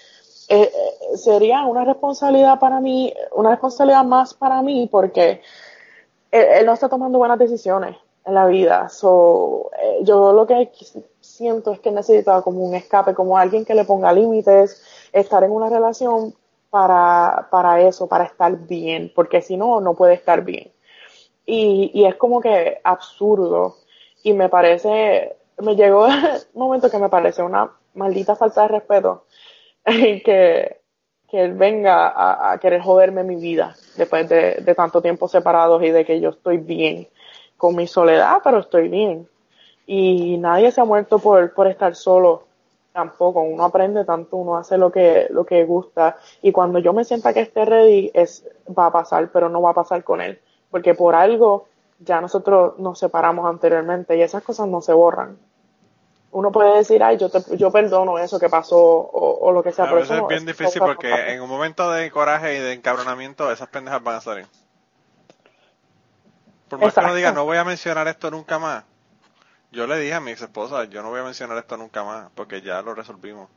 eh, eh, sería una responsabilidad para mí, una responsabilidad más para mí, porque él, no está tomando buenas decisiones en la vida. So, eh, yo lo que siento es que necesita como un escape, como alguien que le ponga límites, estar en una relación para, para eso, para estar bien, porque si no, no puede estar bien. Y, y es como que absurdo y me parece, me llegó el momento que me parece una maldita falta de respeto que, que él venga a, querer joderme mi vida después de, de tanto tiempo separados y de que yo estoy bien con mi soledad, pero estoy bien. Y nadie se ha muerto por, por estar solo tampoco. Uno aprende tanto, uno hace lo que, lo que gusta. Y cuando yo me sienta que esté ready, es, va a pasar, pero no va a pasar con él. Porque por algo ya nosotros nos separamos anteriormente y esas cosas no se borran. Uno puede decir, ay, yo, te, yo perdono eso que pasó o, o lo que sea. A pero veces eso es bien eso difícil porque pasar. en un momento de coraje y de encabronamiento esas pendejas van a salir. Por más que uno diga, no voy a mencionar esto nunca más. Yo le dije a mi ex esposa, yo no voy a mencionar esto nunca más porque ya lo resolvimos.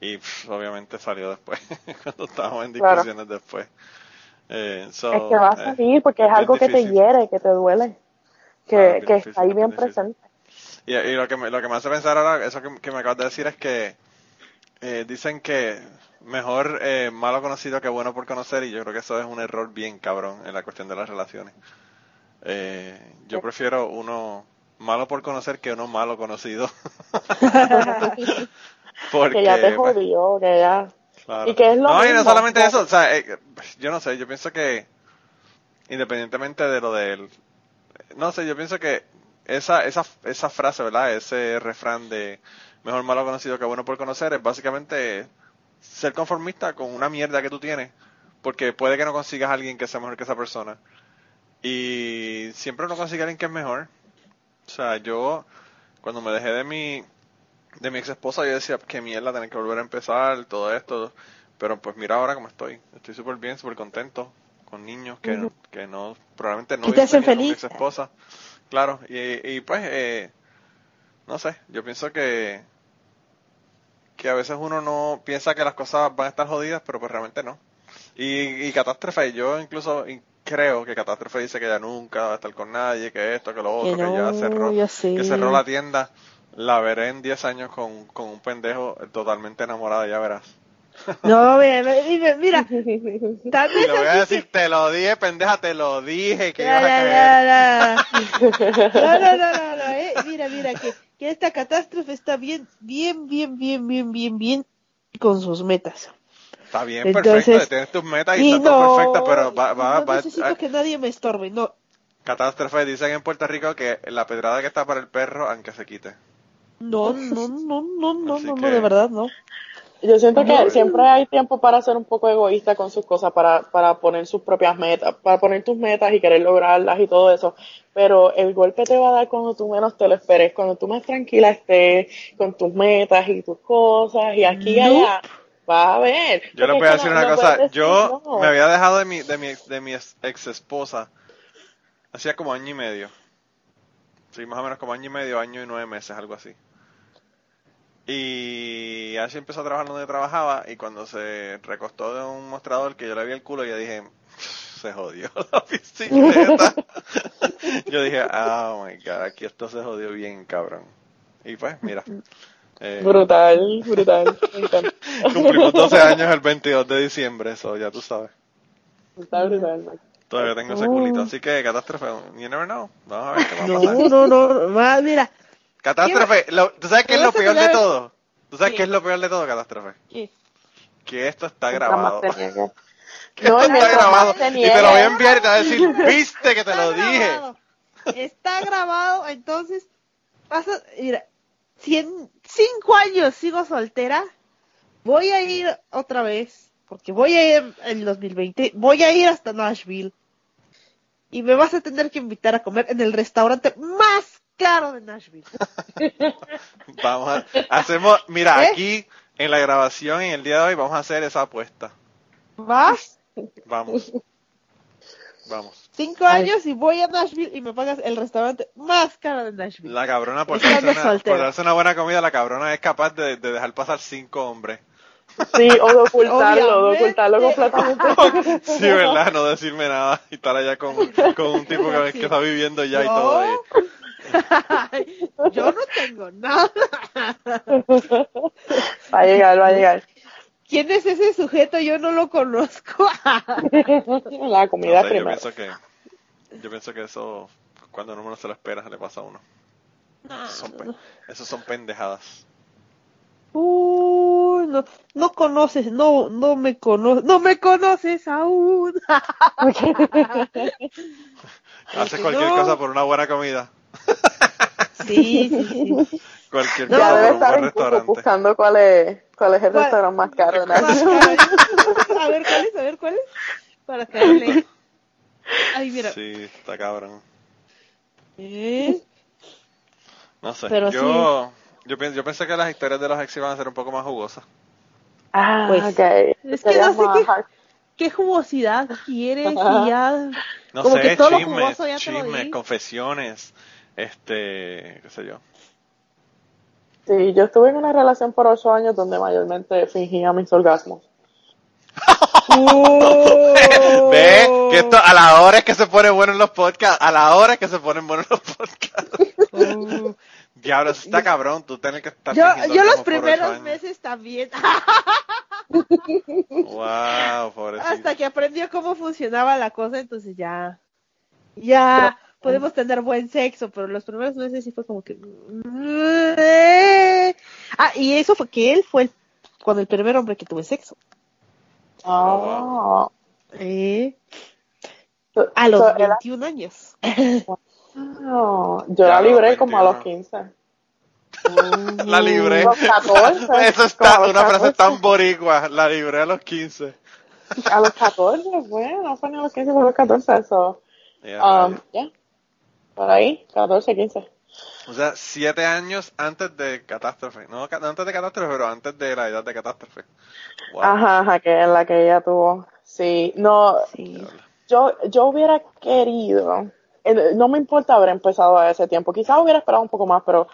Y pff, obviamente salió después, cuando estábamos en Claro. discusiones después. Eh, so, es que va a eh, salir porque es algo que te hiere, que te duele, que, Claro, que está ahí bien presente. Y, y lo, que me, lo que me hace pensar ahora, eso que, que me acabas de decir es que eh, dicen que mejor eh, malo conocido que bueno por conocer y yo creo que eso es un error bien cabrón en la cuestión de las relaciones. Eh, yo prefiero uno malo por conocer que uno malo conocido. Porque, que ya te pues, jodió, que ya... Claro. Y que es lo no, y no solamente eso, o sea, eh, yo no sé, yo pienso que independientemente de lo del no sé, yo pienso que esa esa esa frase, ¿verdad? Ese refrán de mejor malo conocido que bueno por conocer es básicamente ser conformista con una mierda que tú tienes, porque puede que no consigas a alguien que sea mejor que esa persona. Y siempre uno consigue a alguien que es mejor. O sea, yo cuando me dejé de mi de mi ex esposa yo decía que mierda tener que volver a empezar todo esto pero pues mira ahora cómo estoy estoy súper bien súper contento con niños que, que no probablemente no hubiesen tenido con mi feliz. ex esposa claro y, y pues eh, no sé yo pienso que que a veces uno no piensa que las cosas van a estar jodidas pero pues realmente no. Y, y catástrofe yo incluso in- creo que catástrofe dice que ya nunca va a estar con nadie que esto que lo otro que, Que ya cerró que cerró la tienda, la veré en 10 años con, con un pendejo totalmente enamorada, ya verás. No, mira, mira, tal Y vez le voy a decir, que- te lo dije, pendeja, te lo dije que Ya, ibas a ya, caer. ya. No, no, no, no, no, eh. Mira, mira, que, que esta catástrofe está bien, bien, bien, bien, bien, bien, bien con sus metas. Está bien, Entonces- perfecto, tienes tus metas y, Y está todo no, perfecto, pero va, va, no va, necesito que nadie me estorbe, no. catástrofe, dicen en Puerto Rico que la pedrada que está para el perro, aunque se quite. No, no, no, no, no, Así no, no, que- de verdad, no. Yo siento que siempre hay tiempo para ser un poco egoísta con sus cosas, para, para poner sus propias metas, para poner tus metas y querer lograrlas y todo eso. Pero el golpe te va a dar cuando tú menos te lo esperes, cuando tú más tranquila estés con tus metas y tus cosas y aquí y allá. Va a ver. Yo le voy a decir una no- cosa. Yo no. me había dejado de mi, de mi, de mi ex esposa hacía como año y medio. Sí, más o menos como año y medio, año y nueve meses, algo así. Y así empezó a trabajar donde trabajaba y cuando se recostó de un mostrador que yo le vi el culo, yo dije, se jodió la bicicleta. yo dije, oh my god, aquí esto se jodió bien, cabrón. Y pues, mira. eh, Brutal, brutal. Cumplimos 12 años el 22 de diciembre, eso ya tú sabes. Está brutal. Todavía tengo ese Oh. culito, así que catástrofe, you never know. Vamos a ver qué va a No, pasar. no, no, va, mira. Catástrofe, lo- ¿tú sabes qué es lo peor de todo? ¿Tú sabes Sí. qué es lo peor de todo, catástrofe? ¿Qué? Que esto está grabado. Que No, esto y está grabado. Y te lo voy a enviar y te va a decir, viste que te Está lo dije. Está grabado, entonces, vas a, mira, si en cinco años sigo soltera, voy a ir otra vez, porque voy a ir en el 2020, voy a ir hasta Nashville. Y me vas a tener que invitar a comer en el restaurante más caro de Nashville. Vamos a, hacemos, mira, ¿Eh? aquí en la grabación en el día de hoy vamos a hacer esa apuesta. ¿Vas? Vamos. Vamos. Cinco años y voy a Nashville y me pagas el restaurante más caro de Nashville. La cabrona, por darse, una, soltera. por darse una buena comida, la cabrona es capaz de, de dejar pasar cinco hombres. Sí, o de ocultarlo, de ocultarlo completamente. Sí, ¿verdad? No decirme nada y estar allá con, con un tipo que, que está viviendo ya y todo. ahí. Yo no tengo nada. Va a llegar, va a llegar. ¿Quién es ese sujeto? Yo no lo conozco. La comida No sé, yo primero. pienso que yo pienso que eso cuando uno no se lo espera le pasa a uno. Son pe- Eso son pendejadas. Uy, no, no conoces, no, no me conoces, no me conoces aún. Haces cualquier no. cosa por una buena comida. Sí, sí, sí. Cualquier No, debe un estar buen en Google restaurante. buscando cuál es, cuál es el ¿Cuál? restaurante más caro caro. A ver cuál es, a ver cuál es. Para caerle. Ay, mira. Sí, está cabrón. ¿Eh? No sé. Pero yo, yo, pienso, yo pensé que las historias de los ex iban a ser un poco más jugosas. Ah, Pues, ok. es que no sé más qué- hard. ¿Qué jugosidad quieres? Y ya. No Como sé, que todo lo chismes, jugoso ya te lo chismes, confesiones, este, qué sé yo. Sí, yo estuve en una relación por ocho años donde mayormente fingía mis orgasmos. Ve que esto a la hora es que se pone bueno en los podcasts, a la hora es que se ponen buenos los podcasts. Uh. Diablo, eso está cabrón, tú tienes que estar Yo, yo los primeros meses también. Wow, pobrecito. Hasta que aprendió cómo funcionaba la cosa, entonces ya. Ya podemos tener buen sexo, pero los primeros meses sí fue como que. Ah, y eso fue que él fue el, con el primer hombre que tuve sexo. Ah. Eh, a los so, era- 21 años. No, yo Ya la libré como a los 21. 15. La libré. Los 14. Eso está, una frase 14. tan boricua, la libré a los 15. A los 14, bueno, no fue ni a los 15, fue a los 14, eso. Ya, Um, rayos. Por ahí, 14, 15. O sea, siete años antes de catástrofe. No, ca- no antes de catástrofe, pero antes de la edad de catástrofe. Wow. Ajá, ajá, que es la que ella tuvo. Sí, no, Sí. yo, yo hubiera querido, eh, no me importa haber empezado a ese tiempo, quizás hubiera esperado un poco más, pero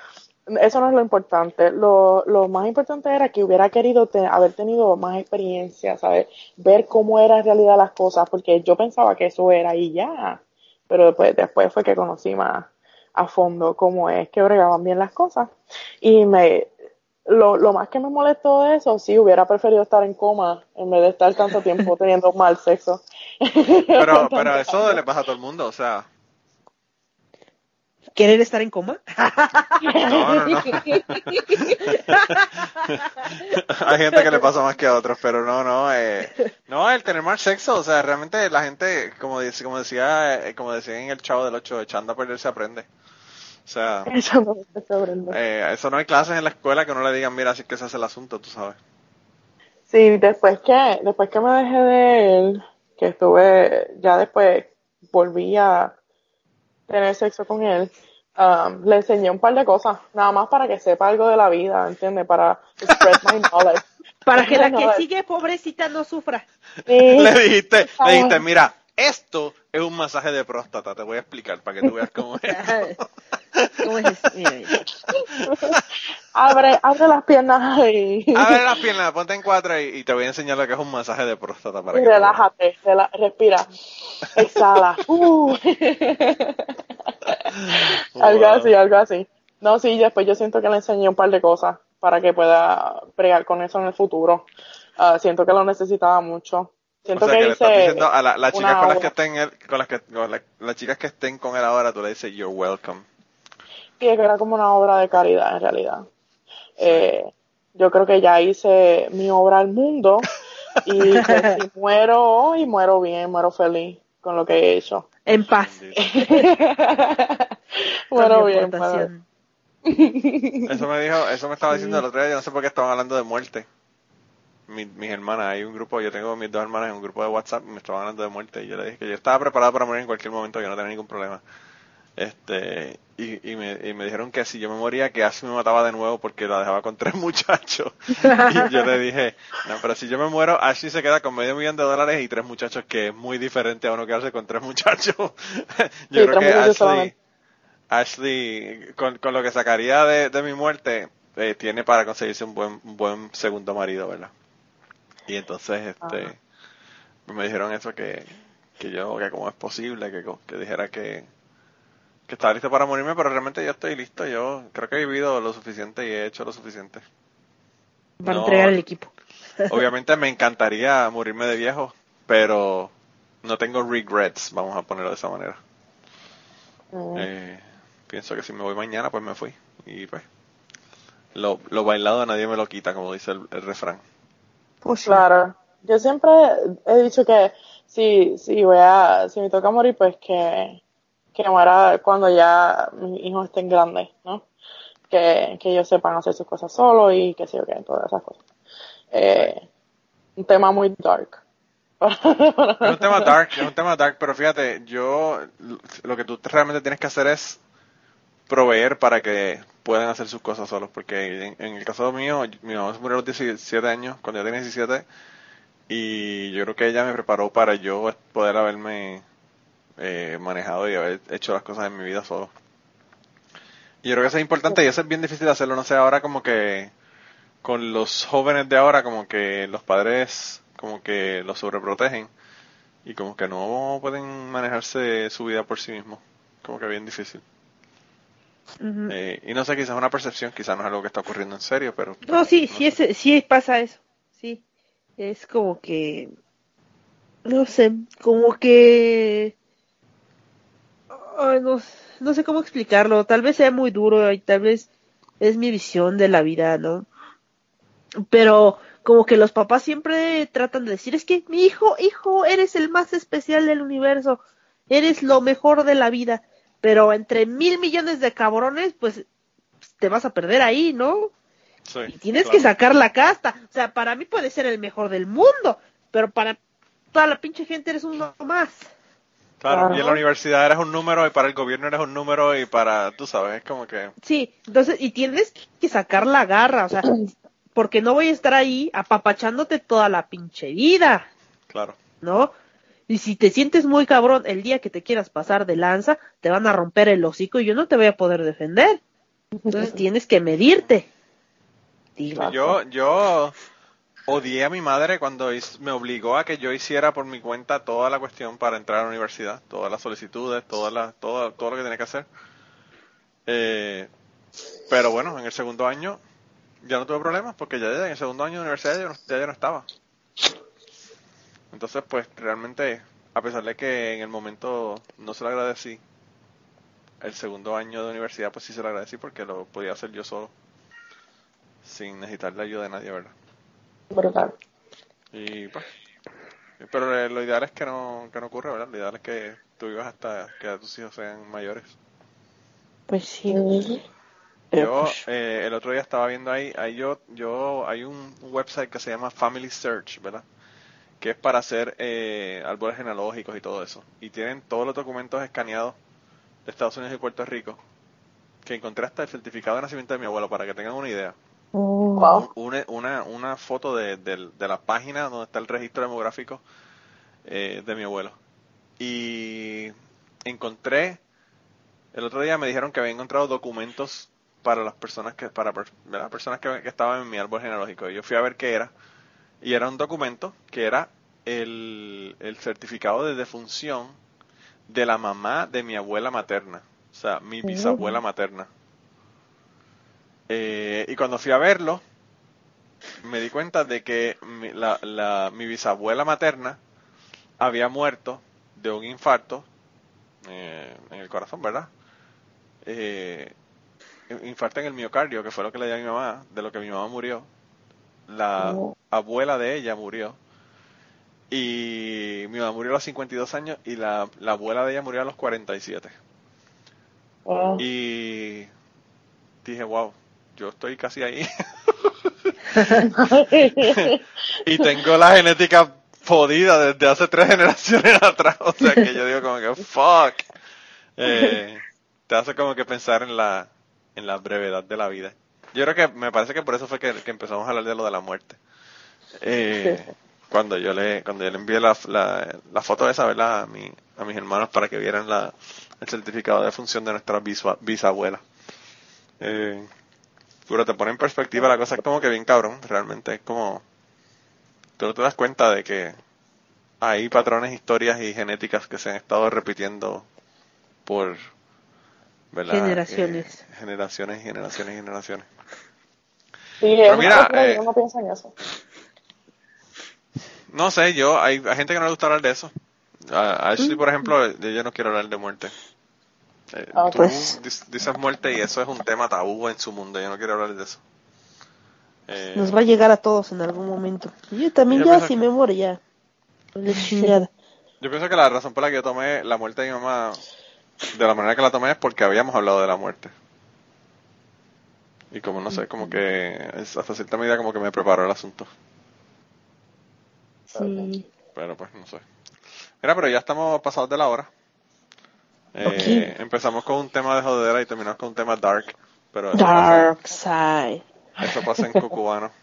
eso no es lo importante. Lo, lo más importante era que hubiera querido te- haber tenido más experiencia, ¿sabes? Ver cómo eran en realidad las cosas, porque yo pensaba que eso era y ya, pero después, después fue que conocí más a fondo cómo es que bregaban bien las cosas. Y me, lo, lo más que me molestó de eso, sí, hubiera preferido estar en coma en vez de estar tanto tiempo teniendo mal sexo. Pero, pero eso le pasa a todo el mundo, o sea. ¿Querer estar en coma? No, no, no. Hay gente que le pasa más que a otros, pero no, no. Eh, no, el tener mal sexo, o sea, realmente la gente, como, dice, como decía eh, como decía en el Chavo del 8, echando a perder se aprende. O sea, eh, eso no hay clases en la escuela que no le digan, mira, así que se hace el asunto, tú sabes. Sí, después que, después que me dejé de él, que estuve, ya después volví a tener sexo con él, um, le enseñé un par de cosas, nada más para que sepa algo de la vida, ¿entiendes? Para spread my knowledge. Para que la que sigue, pobrecita, no sufra. Sí. Le dijiste, le dijiste, mira, esto es un masaje de próstata, te voy a explicar para que tú veas cómo es. ¿Cómo es? Mira, mira. Abre, abre las piernas y, Abre las piernas, ponte en cuatro y, y te voy a enseñar lo que es un masaje de próstata para y que relájate, rela- respira, exhala. Uh. algo así, algo así. No, sí, después yo siento que le enseñé un par de cosas para que pueda bregar con eso en el futuro. Ah, siento que lo necesitaba mucho. O Siento sea, que que le estás hice diciendo a la- chicas con las que estén él- con las que con la- las chicas que estén con él ahora, tú le dices you're welcome. Sí, que era como una obra de caridad en realidad. Eh, yo creo que ya hice mi obra al mundo y que si muero hoy, muero bien, muero feliz con lo que he hecho. En paz. mi bien. aportación. Eso me dijo, eso me estaba diciendo el otro día, yo no sé por qué estaban hablando de muerte. Mi- mis hermanas, hay un grupo, yo tengo mis dos hermanas en un grupo de WhatsApp, me estaban hablando de muerte y yo le dije que yo estaba preparado para morir en cualquier momento, yo no tenía ningún problema. Este, y, y, me, y me dijeron que si yo me moría, que Ashley me mataba de nuevo porque la dejaba con tres muchachos. Y yo le dije, no, pero si yo me muero, Ashley se queda con medio millón de dólares y tres muchachos, que es muy diferente a uno quedarse con tres muchachos. yo Sí, creo que Ashley. Ashley, con, con lo que sacaría de, de mi muerte, eh, tiene para conseguirse un buen, un buen segundo marido, ¿verdad? Y entonces, este, Ajá. me dijeron eso que, que yo, que cómo es posible, que, que dijera que, que estaba listo para morirme, pero realmente yo estoy listo, yo creo que he vivido lo suficiente y he hecho lo suficiente. Para No. entregar el equipo. Obviamente me encantaría morirme de viejo, pero no tengo regrets, vamos a ponerlo de esa manera. Mm. Eh, pienso que si me voy mañana, pues me fui. Y pues, lo, lo bailado nadie me lo quita, como dice el, el refrán. Pues, Claro. Yo siempre he dicho que si, si voy a, si me toca morir, pues que, que muera cuando ya mis hijos estén grandes, ¿no? Que, que ellos sepan hacer sus cosas solos y que sí, ok, todas esas cosas. Eh, un tema muy dark. Es un tema dark, es un tema dark, pero fíjate, yo lo que tú realmente tienes que hacer es proveer para que puedan hacer sus cosas solos, porque en, en el caso mío, mi mamá se murió a los 17 años, cuando yo tenía 17, y yo creo que ella me preparó para yo poder haberme eh, manejado y haber hecho las cosas en mi vida solo. Y yo creo que eso es importante y eso es bien difícil de hacerlo, no sé, ahora como que con los jóvenes de ahora, como que los padres como que los sobreprotegen y como que no pueden manejarse su vida por sí mismos, como que bien difícil. Eh, y no sé, quizás es una percepción, quizás no es algo que está ocurriendo en serio, pero... No, sí, no sí, es, sí pasa eso. Sí. Es como que. No sé, como que. Ay, no, no sé cómo explicarlo. Tal vez sea muy duro y tal vez es mi visión de la vida, ¿no? Pero como que los papás siempre tratan de decir, es que mi hijo, hijo, eres el más especial del universo, eres lo mejor de la vida, pero entre mil millones de cabrones, pues te vas a perder ahí, ¿no? Sí, Y tienes claro. que sacar la casta. O sea, para mí puede ser el mejor del mundo, pero para toda la pinche gente eres uno más. Claro, y en la universidad eres un número y para el gobierno eres un número y para, tú sabes, es como que... Sí, entonces, y tienes que sacar la garra, o sea, porque no voy a estar ahí apapachándote toda la pinche vida, Claro. ¿no? Y si te sientes muy cabrón el día que te quieras pasar de lanza, te van a romper el hocico y yo no te voy a poder defender. Entonces tienes que medirte. Digo, Yo, yo odié a mi madre cuando me obligó a que yo hiciera por mi cuenta toda la cuestión para entrar a la universidad, todas las solicitudes, todas las, todo, todo lo que tenía que hacer. Eh, pero bueno, en el segundo año ya no tuve problemas porque ya, ya en el segundo año de universidad ya, no- ya, ya no estaba. Entonces, pues realmente, a pesar de que en el momento no se lo agradecí, el segundo año de universidad pues sí se lo agradecí porque lo podía hacer yo solo sin necesitar la ayuda de nadie, ¿verdad? Brutal. Y pues, pero eh, lo ideal es que no, que no ocurra, ¿verdad? Lo ideal es que tú vivas hasta que tus hijos sean mayores. pues sí. Ujú. Yo pues, eh, el otro día estaba viendo ahí, ahí yo, yo, hay un, un website que se llama Family Search, ¿verdad? Que es para hacer eh, árboles genealógicos y todo eso. Y tienen todos los documentos escaneados de Estados Unidos y Puerto Rico. Que encontré hasta el certificado de nacimiento de mi abuelo, para que tengan una idea. Wow. Una, una, una foto de, de- de la página donde está el registro demográfico eh, de mi abuelo. Y encontré, el otro día me dijeron que había encontrado documentos para las personas que, para las personas que, que estaban en mi árbol genealógico. Y yo fui a ver qué era. Y era un documento que era el, el certificado de defunción de la mamá de mi abuela materna. O sea, mi bisabuela materna. Eh, y cuando fui a verlo, me di cuenta de que mi, la, la- mi bisabuela materna había muerto de un infarto eh, en el corazón, ¿verdad? Eh, infarto en el miocardio, que fue lo que le dio a mi mamá, de lo que mi mamá murió. La Oh. abuela de ella murió. Y mi mamá murió a los 52 años y la, la abuela de ella murió a los 47. Wow. Y dije, wow, yo estoy casi ahí. y tengo la genética jodida desde hace tres generaciones atrás. O sea que yo digo como que, fuck. Eh, te hace como que pensar en la, en la brevedad de la vida. Yo creo que me parece que por eso fue que, que empezamos a hablar de lo de la muerte. Eh, cuando yo le, cuando yo le envié la, la, la foto esa, ¿verdad? A, mi, a mis hermanos para que vieran la, el certificado de función de nuestra bisabuela. Eh, pero te pone en perspectiva la cosa es como que bien cabrón, realmente es como tú no te das cuenta de que hay patrones, historias y genéticas que se han estado repitiendo por ¿verdad? Generaciones. Eh, generaciones y generaciones y generaciones. Sí, Pero mira, eh, yo no pienso en eso. No sé, yo, hay, hay gente que no le gusta hablar de eso. A, a Ashley, por ejemplo, yo no quiero hablar de muerte. Eh, Ah, tú pues. dices muerte y eso es un tema tabú en su mundo, yo no quiero hablar de eso. Eh, Nos va a llegar a todos en algún momento. Y Yo también Yo ya, pienso si que- me muero ya. Chingada. Yo pienso que la razón por la que yo tomé la muerte de mi mamá de la manera que la tomé es porque habíamos hablado de la muerte. Y como no sé, como que es hasta cierta medida como que me preparó el asunto. Sí. Pero pues no sé. Mira, pero ya estamos pasados de la hora. Eh, Empezamos con un tema de jodera y terminamos con un tema dark. Pero eso pasa, Dark Side. eso pasa en Cucubano.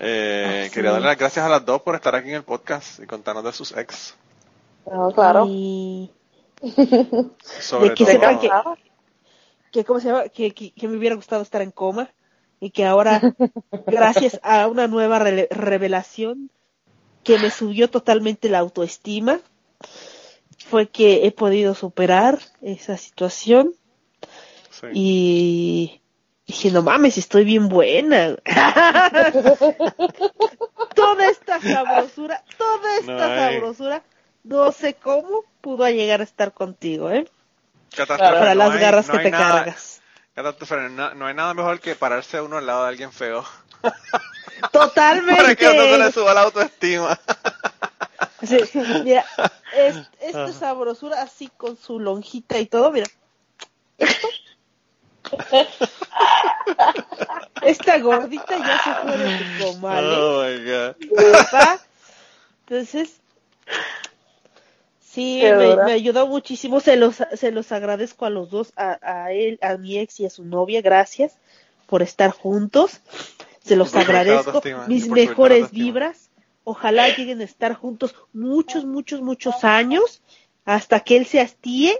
Eh, Así quería darle las gracias a las dos por estar aquí en el podcast y contarnos de sus ex. No, claro. Y Sobre De que todo, sepan que- ¿cómo se llama? Que, que, que me hubiera gustado estar en coma. Y que ahora, gracias a una nueva revelación que me subió totalmente la autoestima, fue que he podido superar esa situación. sí. Y dije, no mames, estoy bien buena. toda esta sabrosura, toda esta No sabrosura, no sé cómo pudo llegar a estar contigo, ¿eh? Catástrofe, Para no las hay- garras no que te nada- cargas. Catástrofe, no, hay nada mejor que pararse uno al lado de alguien feo. Totalmente. Para que uno se le suba la autoestima. Sí, mira, es- esta sabrosura así con su lonjita y todo, mira. Esto. Esta gordita ya se fue de tu comal, ¿eh? Oh my god. ¿verdad? Entonces, sí, me, me ayudó muchísimo. Se los, se los agradezco a los dos, a, a él, a mi ex y a su novia. Gracias por estar juntos. Se los agradezco. Mis mejores vibras. Ojalá lleguen a estar juntos muchos, muchos, muchos años hasta que él se hastíe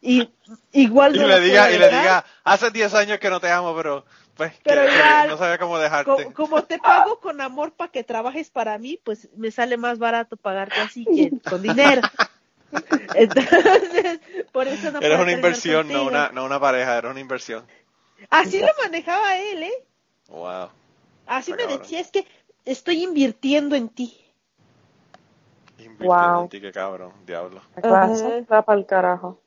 y igual Y no le diga, y le diga, hace 10 años que no te amo, pero pues Pero que igual, no sabía cómo dejarte. Co- Como, te pago con amor para que trabajes para mí, pues me sale más barato pagarte así que con dinero. Entonces, por eso no puedo una inversión, no una, no una pareja, era una inversión. Así lo manejaba él, ¿eh? Wow. Así me decía, es que estoy invirtiendo en ti. Invirtiendo Wow. en ti, qué cabrón, diablo. Está para el carajo.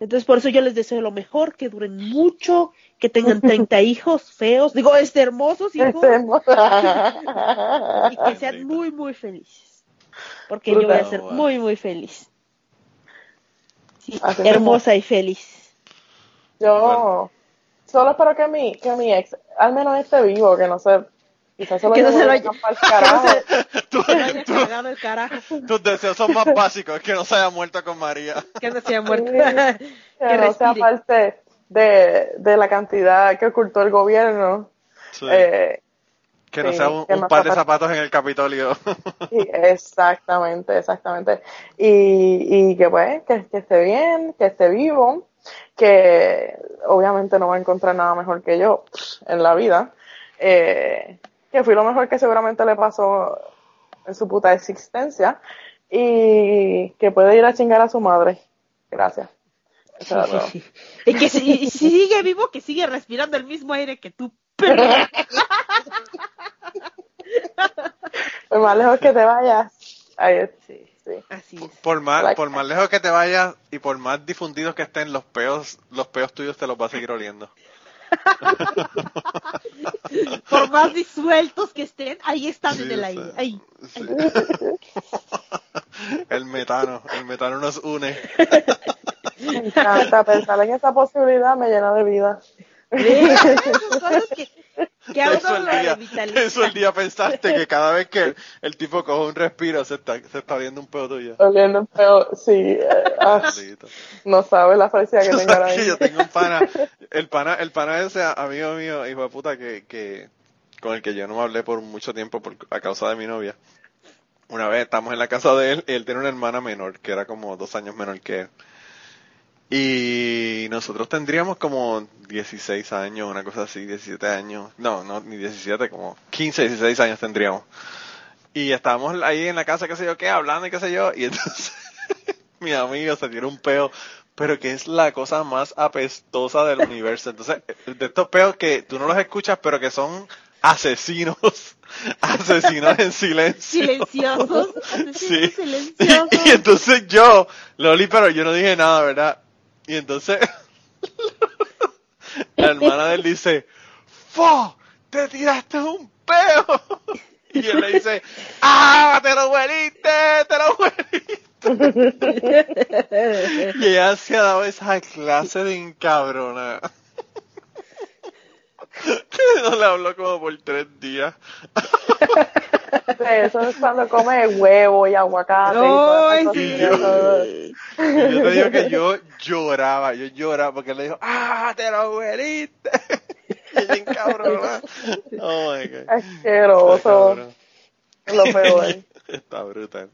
Entonces, por eso yo les deseo lo mejor, que duren mucho, que tengan 30 hijos feos, digo, este hermosos hijos, Este, y que sean muy, muy felices. Porque yo voy a ser muy, muy feliz. Sí, hermosa y feliz. Yo solo espero que mi, que mi ex, al menos esté vivo, que no sé, quizás se lo Que no se lo lleven carajo. Tú- no tú- cargado el carajo, tus deseos son más básicos, que no se haya muerto con María. que no se haya muerto. Sí. que no sea parte de, de la cantidad que ocultó el gobierno. Sí. Eh, que no sí, sea un, que un no par de zapatos en el Capitolio. sí, exactamente, exactamente. Y, y que pues, que, que esté bien, que esté vivo, que obviamente no va a encontrar nada mejor que yo en la vida. Eh, que fui lo mejor que seguramente le pasó en su puta existencia. Y que puede ir a chingar a su madre. Gracias. Eso era todo. Y que si, y si sigue vivo, que sigue respirando el mismo aire que tú. perra. Por más lejos que te vayas. Ahí es. Sí, Sí. así es. Por más, Like- por más lejos que te vayas y por más difundidos que estén los peos, los peos tuyos te los va a seguir oliendo. Por más disueltos que estén, ahí están Sí, en el aire. Ahí. sí. el metano, el metano nos une. Me encanta pensar en esa posibilidad, me llena de vida. Cosas que, uno el lo día, eso el día pensaste que cada vez que el, el tipo coge un respiro se está, se está viendo un pedo tuyo. Oliendo feo, sí. eh, ah, no sabes la felicidad que tengo ahora mismo. yo tengo un pana, el pana, el pana ese amigo mío, hijo de puta, que, que con el que yo no me hablé por mucho tiempo por, a causa de mi novia. Una vez estamos en la casa de él y él tiene una hermana menor, que era como dos años menor que él. Y nosotros tendríamos como 16 años, una cosa así, 17 años. No, no, ni 17, como 15, 16 años tendríamos. Y estábamos ahí en la casa, qué sé yo, qué, hablando y qué sé yo. Y entonces mi amigo se tiene un peo, pero que es la cosa más apestosa del universo. Entonces, de estos peos que tú no los escuchas, pero que son asesinos, asesinos en silencio. Silenciosos. Sí. Silenciosos. Y, y entonces yo, Loli, pero yo no dije nada, ¿verdad? Y entonces la hermana de él dice, ¡Fo! ¡Te tiraste un peo! Y él le dice, ¡Ah! ¡Te lo hueliste! ¡Te lo hueliste! Y ella se ha dado esa clase de encabrona. No le habló como por tres días. Eso es cuando come huevo y aguacate. y todas esas sí. Y yo te digo que yo lloraba, yo lloraba porque él le dijo, ¡ah, te lo hueliste! Y ella encabrona. Oh my god. Asqueroso. Cabrón. Lo peor. Está brutal.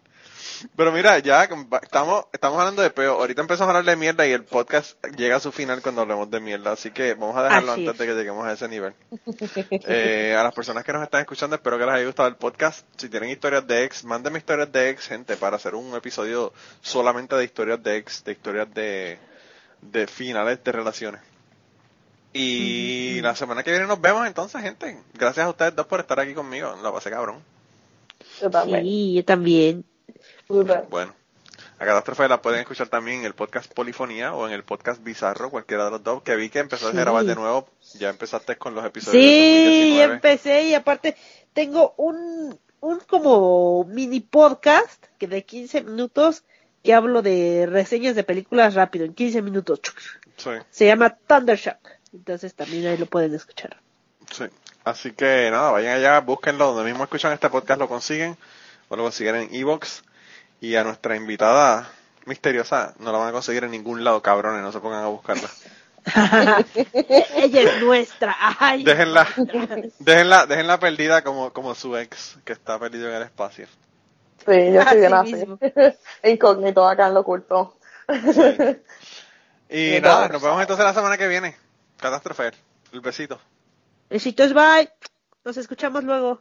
Pero mira, ya estamos, estamos hablando de peo. Ahorita empezamos a hablar de mierda y el podcast llega a su final cuando hablemos de mierda. Así que vamos a dejarlo Así antes es. de que lleguemos a ese nivel. Eh, a las personas que nos están escuchando, espero que les haya gustado el podcast. Si tienen historias de ex, mándenme historias de ex, gente, para hacer un episodio solamente de historias de ex, de historias de, de finales de relaciones. Y la semana que viene nos vemos entonces, gente. Gracias a ustedes dos por estar aquí conmigo. La pasé cabrón. Sí, yo también. Bueno, a Catástrofe la pueden escuchar también en el podcast Polifonía o en el podcast Bizarro, cualquiera de los dos, que vi que empezaste Sí. a grabar de nuevo, ya empezaste con los episodios Sí, de 2019. empecé y aparte tengo un, un como mini podcast que de 15 minutos que hablo de reseñas de películas rápido, en 15 minutos. Sí, Se llama Thundershock. Entonces también ahí lo pueden escuchar. sí. Así que nada, vayan allá, búsquenlo, donde mismo escuchan este podcast lo consiguen, o lo consiguen en Evox. Y a nuestra invitada misteriosa no la van a conseguir en ningún lado, cabrones, no se pongan a buscarla. Ella es nuestra. Ay, Déjenla, déjenla, déjenla perdida como, como su ex, que está perdido en el espacio. Sí, yo estoy bien Así. Incógnito acá en lo oculto. Y Me nada, parece. nos vemos entonces la semana que viene. Catástrofe, el besito. Besitos, bye. Nos escuchamos luego.